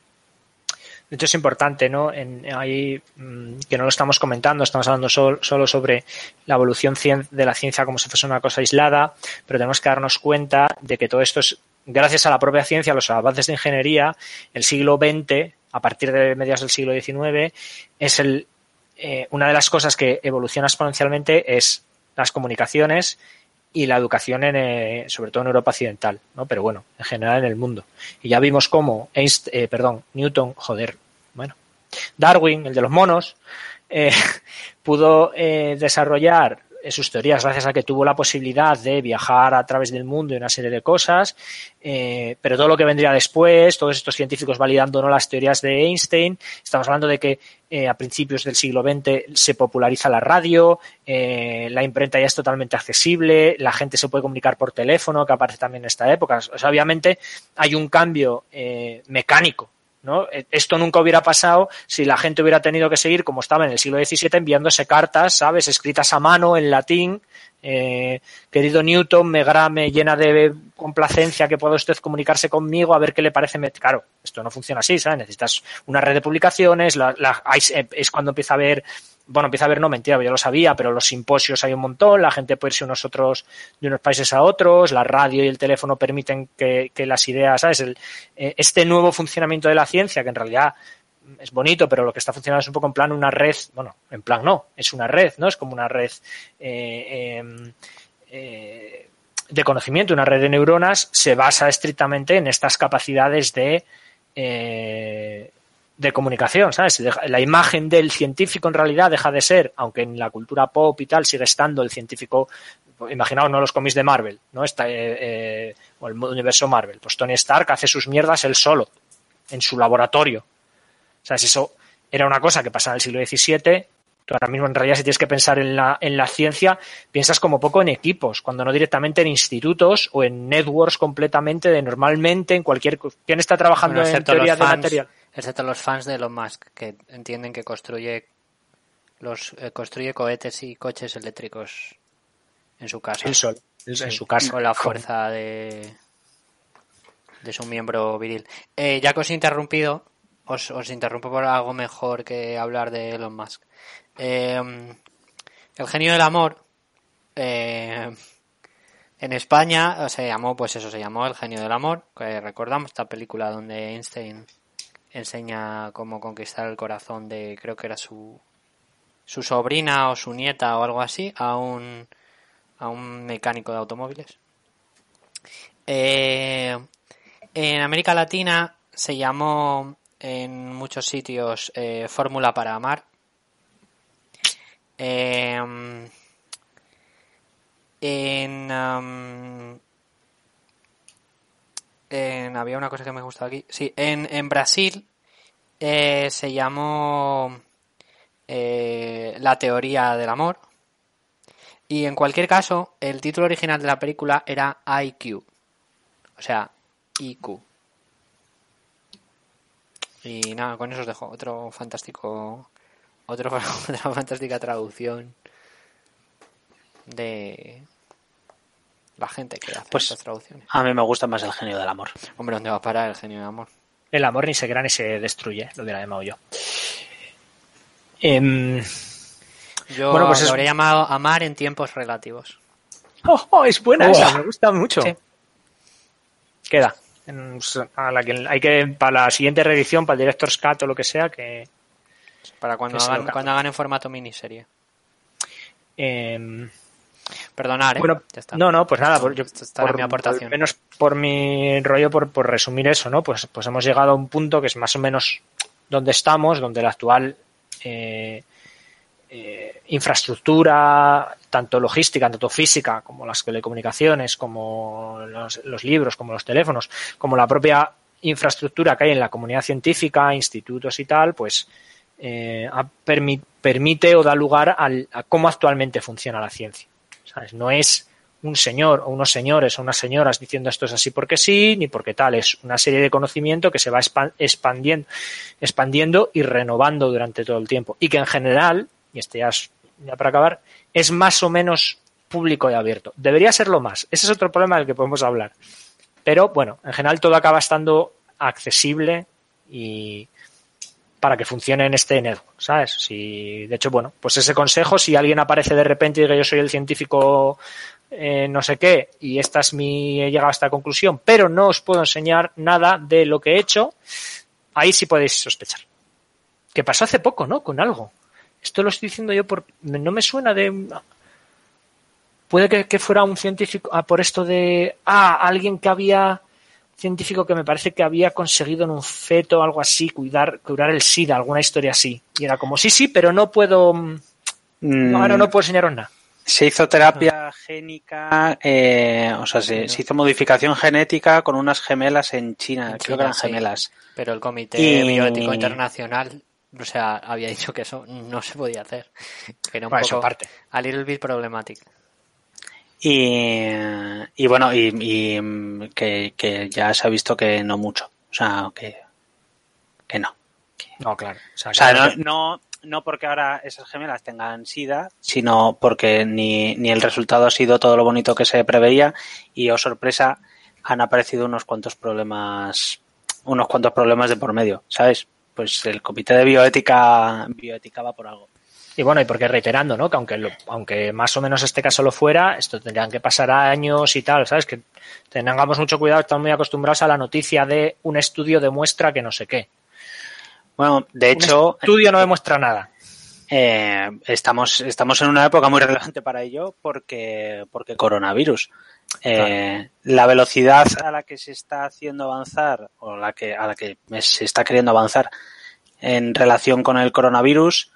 De hecho, es importante, ¿no? Ahí, mm, que no lo estamos comentando, estamos hablando solo sobre la evolución de la ciencia como si fuese una cosa aislada, pero tenemos que darnos cuenta de que todo esto es gracias a la propia ciencia, a los avances de ingeniería, el siglo XX, a partir de mediados del siglo XIX, es el, eh, una de las cosas que evoluciona exponencialmente es las comunicaciones y la educación en, eh, sobre todo en Europa occidental, ¿no? Pero bueno, en general en el mundo. Y ya vimos cómo Einstein, eh, perdón, Newton, joder, bueno, Darwin, el de los monos, eh, pudo eh, sus teorías gracias a que tuvo la posibilidad de viajar a través del mundo y una serie de cosas, eh, pero todo lo que vendría después, todos estos científicos validando ¿no? las teorías de Einstein, estamos hablando de que eh, a principios del siglo XX se populariza la radio, eh, la imprenta ya es totalmente accesible, la gente se puede comunicar por teléfono, que aparece también en esta época. Obviamente hay un cambio mecánico ¿no? Esto nunca hubiera pasado si la gente hubiera tenido que seguir, como estaba en el siglo XVII, enviándose cartas, ¿sabes? Escritas a mano, en latín. Eh, querido Newton, me, me llena de complacencia que pueda usted comunicarse conmigo a ver qué le parece. Claro, esto no funciona así, ¿sabes? Necesitas una red de publicaciones, la, es cuando empieza a haber bueno, empieza a haber, no mentira, yo lo sabía, pero los simposios hay un montón, la gente puede irse unos otros, de unos países a otros, la radio y el teléfono permiten que, las ideas, ¿sabes? Eh, este nuevo funcionamiento de la ciencia, que en realidad es bonito, pero lo que está funcionando es un poco en plan una red, bueno, en plan no, es una red, ¿no? Es como una red eh, em, eh, de conocimiento, una red de neuronas, se basa estrictamente en estas capacidades de de comunicación, ¿sabes? La imagen del científico en realidad deja de ser, aunque en la cultura pop y tal sigue estando el científico, imaginaos, no los cómics de Marvel, ¿no? Está, eh, eh, o el universo Marvel. Pues Tony Stark hace sus mierdas él solo, en su laboratorio. ¿Sabes? Eso era una cosa que pasaba en el siglo XVII. Tú ahora mismo, en realidad, si tienes que pensar en la, en la ciencia, piensas como poco en equipos, cuando no directamente en institutos o en networks completamente de normalmente en cualquier. ¿Quién está trabajando en teoría de material? Excepto los fans de Elon Musk, que entienden que construye los eh, construye cohetes y coches eléctricos en su casa. El sol, en su casa. Con la fuerza de, de su miembro viril. Eh, ya que os he interrumpido, os, os, interrumpo por algo mejor que hablar de Elon Musk. Eh, el genio del amor. Eh, en España se llamó, pues eso se llamó El genio del amor, que recordamos esta película donde Einstein enseña cómo conquistar el corazón de, creo que era su, su sobrina o su nieta o algo así, a un, a un mecánico de automóviles. Eh, en América Latina se llamó en muchos sitios eh, Fórmula para Amar. Eh, en, um, en, había una cosa que me gustaba aquí. Sí, en, en Brasil eh, se llamó eh, La teoría del amor. Y en cualquier caso, el título original de la película era IQ. O sea, IQ. Y nada, con eso os dejo otro fantástico. Otro, otra fantástica traducción de la gente que hace Pues- estas traducciones. A mí me gusta más el genio del amor. Hombre, ¿dónde va a parar el genio de amor? El amor ni se crea ni se destruye, lo hubiera llamado yo. Em, Yo Bueno, pues lo es- habría llamado amar en tiempos relativos. oh, oh, es buena Uah. esa, me gusta mucho. Sí. Queda. En- a la que hay que para la siguiente reedición, para el Director's Cut o lo que sea, que Para cuando, Que hagan, cuando hagan en formato miniserie. em, Perdonar, ¿eh? Bueno, Ya está. no, no, pues nada, por, yo- Esta por- mi aportación. menos por mi rollo, por, por resumir eso, ¿no? Pues, pues hemos llegado a un punto que es más o menos donde estamos, donde la actual eh, eh, infraestructura, tanto logística, tanto física, como las telecomunicaciones, como los, los libros, como los teléfonos, como la propia infraestructura que hay en la comunidad científica, institutos y tal, pues eh, permi- permite o da lugar al- a cómo actualmente funciona la ciencia. No es un señor o unos señores o unas señoras diciendo esto es así porque sí, ni porque tal. Es una serie de conocimiento que se va expan- expandiendo, expandiendo y renovando durante todo el tiempo. Y que en general, y este ya, es- ya para acabar, es más o menos público y abierto. Debería serlo más. Ese es otro problema del que podemos hablar. Pero bueno, en general todo acaba estando accesible y para que funcione en este network, ¿sabes? Si, de hecho, bueno, pues ese consejo, si alguien aparece de repente y dice yo soy el científico eh, no sé qué y esta es mi, he llegado a esta conclusión, pero no os puedo enseñar nada de lo que he hecho, ahí sí podéis sospechar. Que pasó hace poco, ¿no? Con algo. Esto lo estoy diciendo yo por, no me suena de, puede que, que fuera un científico, ah, por esto de, ah, alguien que había, científico que me parece que había conseguido en un feto algo así, cuidar, curar el SIDA, alguna historia así. Y era como, sí, sí, pero no puedo, mm, no, ahora no puedo enseñaros nada. Se hizo terapia génica, eh, o sea, se, se hizo modificación genética con unas gemelas en China, En creo China, que eran sí. gemelas. Pero el Comité Y- Bioético Internacional, o sea, había dicho que eso no se podía hacer. Que era un Bueno, eso poco aparte. a little bit problematic. Y, y bueno, y, y, que, que ya se ha visto que no mucho, o sea, que, que no. No, claro. O sea, O sea, claro no, no, no porque ahora esas gemelas tengan SIDA, sino porque ni, ni el resultado ha sido todo lo bonito que se preveía y, oh sorpresa, han aparecido unos cuantos problemas, unos cuantos problemas de por medio, ¿sabes? Pues el comité de bioética, bioética va por algo. Y bueno, y porque reiterando, ¿no? Que aunque, lo- aunque más o menos este caso lo fuera, esto tendrían que pasar años y tal, ¿sabes? Que tengamos mucho cuidado, estamos muy acostumbrados a la noticia de un estudio demuestra que no sé qué. Bueno, de hecho, Un estudio no demuestra nada. Eh, estamos, estamos en una época muy relevante para ello porque, porque coronavirus. Eh, La velocidad a la que se está haciendo avanzar o la que, a la que se está queriendo avanzar en relación con el coronavirus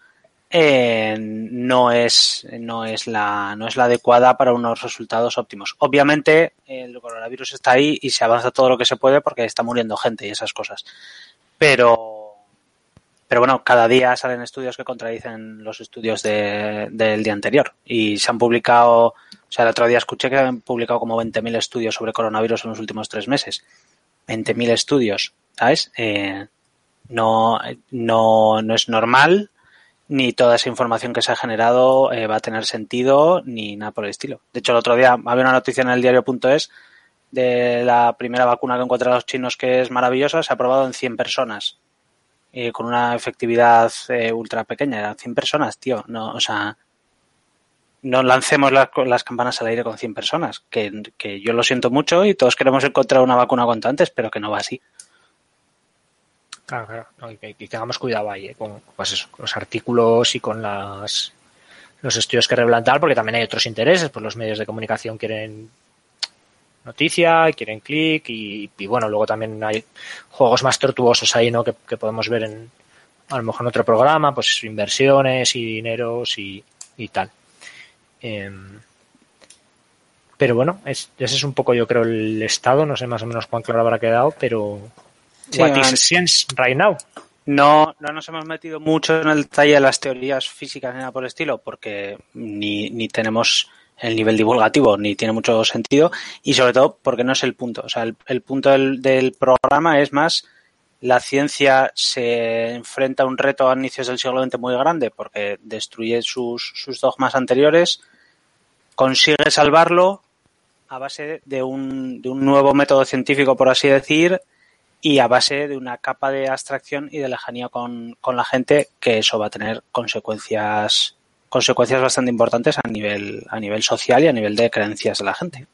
eh, no es no es la no es la adecuada para unos resultados óptimos. Obviamente el coronavirus está ahí y se avanza todo lo que se puede porque está muriendo gente y esas cosas. Pero pero bueno, cada día salen estudios que contradicen los estudios de- del día anterior. Y se han publicado, o sea, el otro día escuché que han publicado como 20.000 estudios sobre coronavirus en los últimos tres meses. 20.000 estudios, ¿sabes? Eh, no, no, no es normal, ni toda esa información que se ha generado eh, va a tener sentido, ni nada por el estilo. De hecho, el otro día había una noticia en el diario.es de la primera vacuna que encuentran los chinos que es maravillosa, se ha probado en 100 personas eh, con una efectividad eh, ultra pequeña, eran 100 personas, tío, no, o sea, no lancemos las, las campanas al aire con 100 personas, que, que yo lo siento mucho y todos queremos encontrar una vacuna cuanto antes, pero que no va así. Claro, claro. Y, que, tengamos cuidado ahí, ¿eh? con, pues con los artículos y con las los estudios que revelan tal, porque también hay otros intereses, pues los medios de comunicación quieren noticia, quieren clic y, bueno, luego también hay juegos más tortuosos ahí, ¿no? Que, que podemos ver en a lo mejor en otro programa, pues inversiones y dineros y, y tal. Em, pero bueno, es, ese es un poco yo creo el estado, no sé más o menos cuán claro habrá quedado, pero Sí, what is science right now? No, no nos hemos metido mucho en el detalle de las teorías físicas ni nada por el estilo, porque ni, ni tenemos el nivel divulgativo, ni tiene mucho sentido, y sobre todo porque no es el punto. O sea, el, el punto del, del programa es más la ciencia se enfrenta a un reto a inicios del siglo XX muy grande porque destruye sus, sus dogmas anteriores, consigue salvarlo a base de un, de un nuevo método científico, por así decir, y a base de una capa de abstracción y de lejanía con, con la gente, que eso va a tener consecuencias consecuencias bastante importantes a nivel a nivel social y a nivel de creencias de la gente.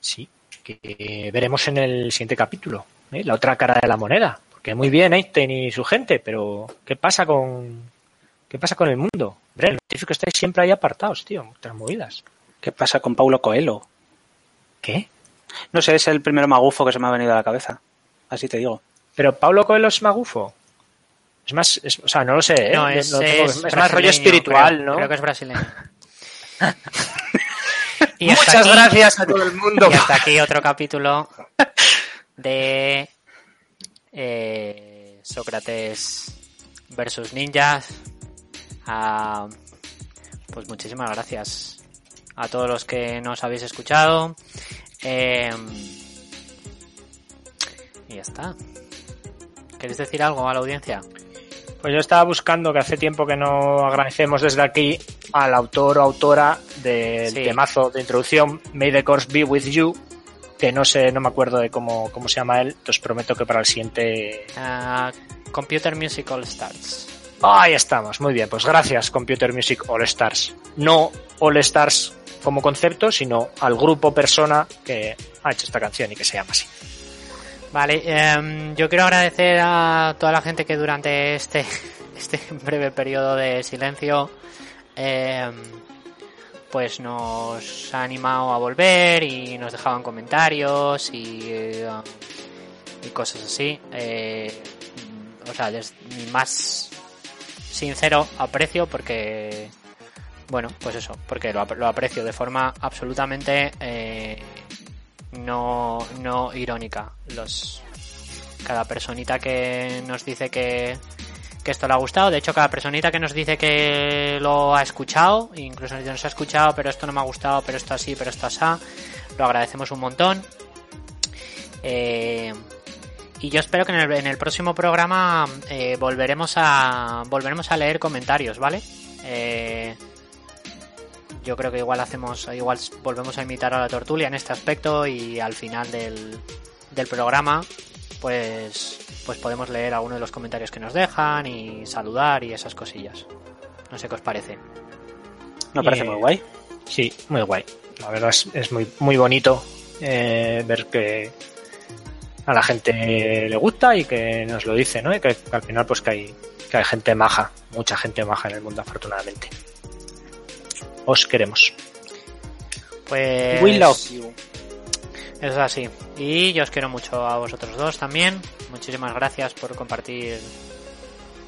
Sí, que veremos en el siguiente capítulo, ¿eh? la otra cara de la moneda, porque muy bien Einstein y su gente, pero ¿qué pasa con qué pasa con el mundo? Hombre, los científicos estáis siempre ahí apartados, tío, otras movidas. ¿Qué pasa con Paulo Coelho? ¿Qué? No sé, es el primer magufo que se me ha venido a la cabeza. Así te digo. Pero Paulo Coelho es magufo. Es más, es- o sea, no lo sé, ¿eh? No, es, no tengo- es es más rollo espiritual, creo. ¿no? Creo que es brasileño. y Muchas aquí- gracias a todo el mundo. Y hasta aquí otro capítulo de eh, Sócrates versus ninjas. Ah, pues muchísimas gracias a todos los que nos habéis escuchado. Eh, y ya está. ¿Queréis decir algo a la audiencia? Pues yo estaba buscando que hace tiempo que no agradecemos desde aquí al autor o autora del Sí. temazo de introducción May the Course Be With You, que no sé, no me acuerdo de cómo, cómo se llama él, entonces prometo que para el siguiente... Ah, Computer Musical Starts. Ahí estamos, muy bien, pues gracias Computer Music All Stars. No All Stars como concepto, sino al grupo persona que ha hecho esta canción y que se llama así. Vale, em, yo quiero agradecer a toda la gente que durante este, este breve periodo de silencio em, pues nos ha animado a volver y nos dejaban comentarios y, eh, y cosas así. Eh, o sea, es más sincero aprecio porque, bueno, pues eso, porque lo, ap- lo aprecio de forma absolutamente eh, no, no irónica. Los, cada personita que nos dice que, que esto le ha gustado, de hecho cada personita que nos dice que lo ha escuchado, incluso nos ha escuchado, pero esto no me ha gustado, pero esto así, pero esto así, lo agradecemos un montón. Eh, y yo espero que en el, en el próximo programa eh, volveremos a volveremos a leer comentarios, ¿vale? Eh, yo creo que igual hacemos, igual volvemos a imitar a la tortulia en este aspecto y al final del, del programa, pues, pues podemos leer alguno de los comentarios que nos dejan y saludar y esas cosillas. No sé qué os parece. Me parece Y- muy guay. Sí, muy guay. La verdad es, es muy, muy bonito eh, ver que a la gente le gusta y que nos lo dice, ¿no? Y que, que al final pues que hay, que hay gente maja, mucha gente maja en el mundo afortunadamente. Os queremos. Pues We love you. Eso es así. Y yo os quiero mucho a vosotros dos también. Muchísimas gracias por compartir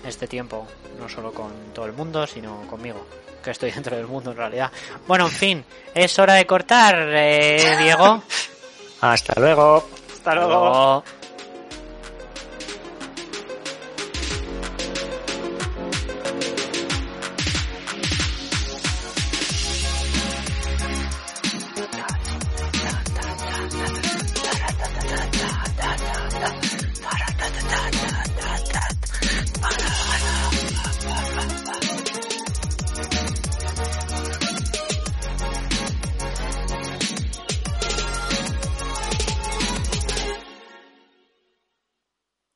este tiempo, no solo con todo el mundo, sino conmigo, que estoy dentro del mundo en realidad. Bueno, en fin, es hora de cortar, eh, Diego. Hasta luego. Hasta luego.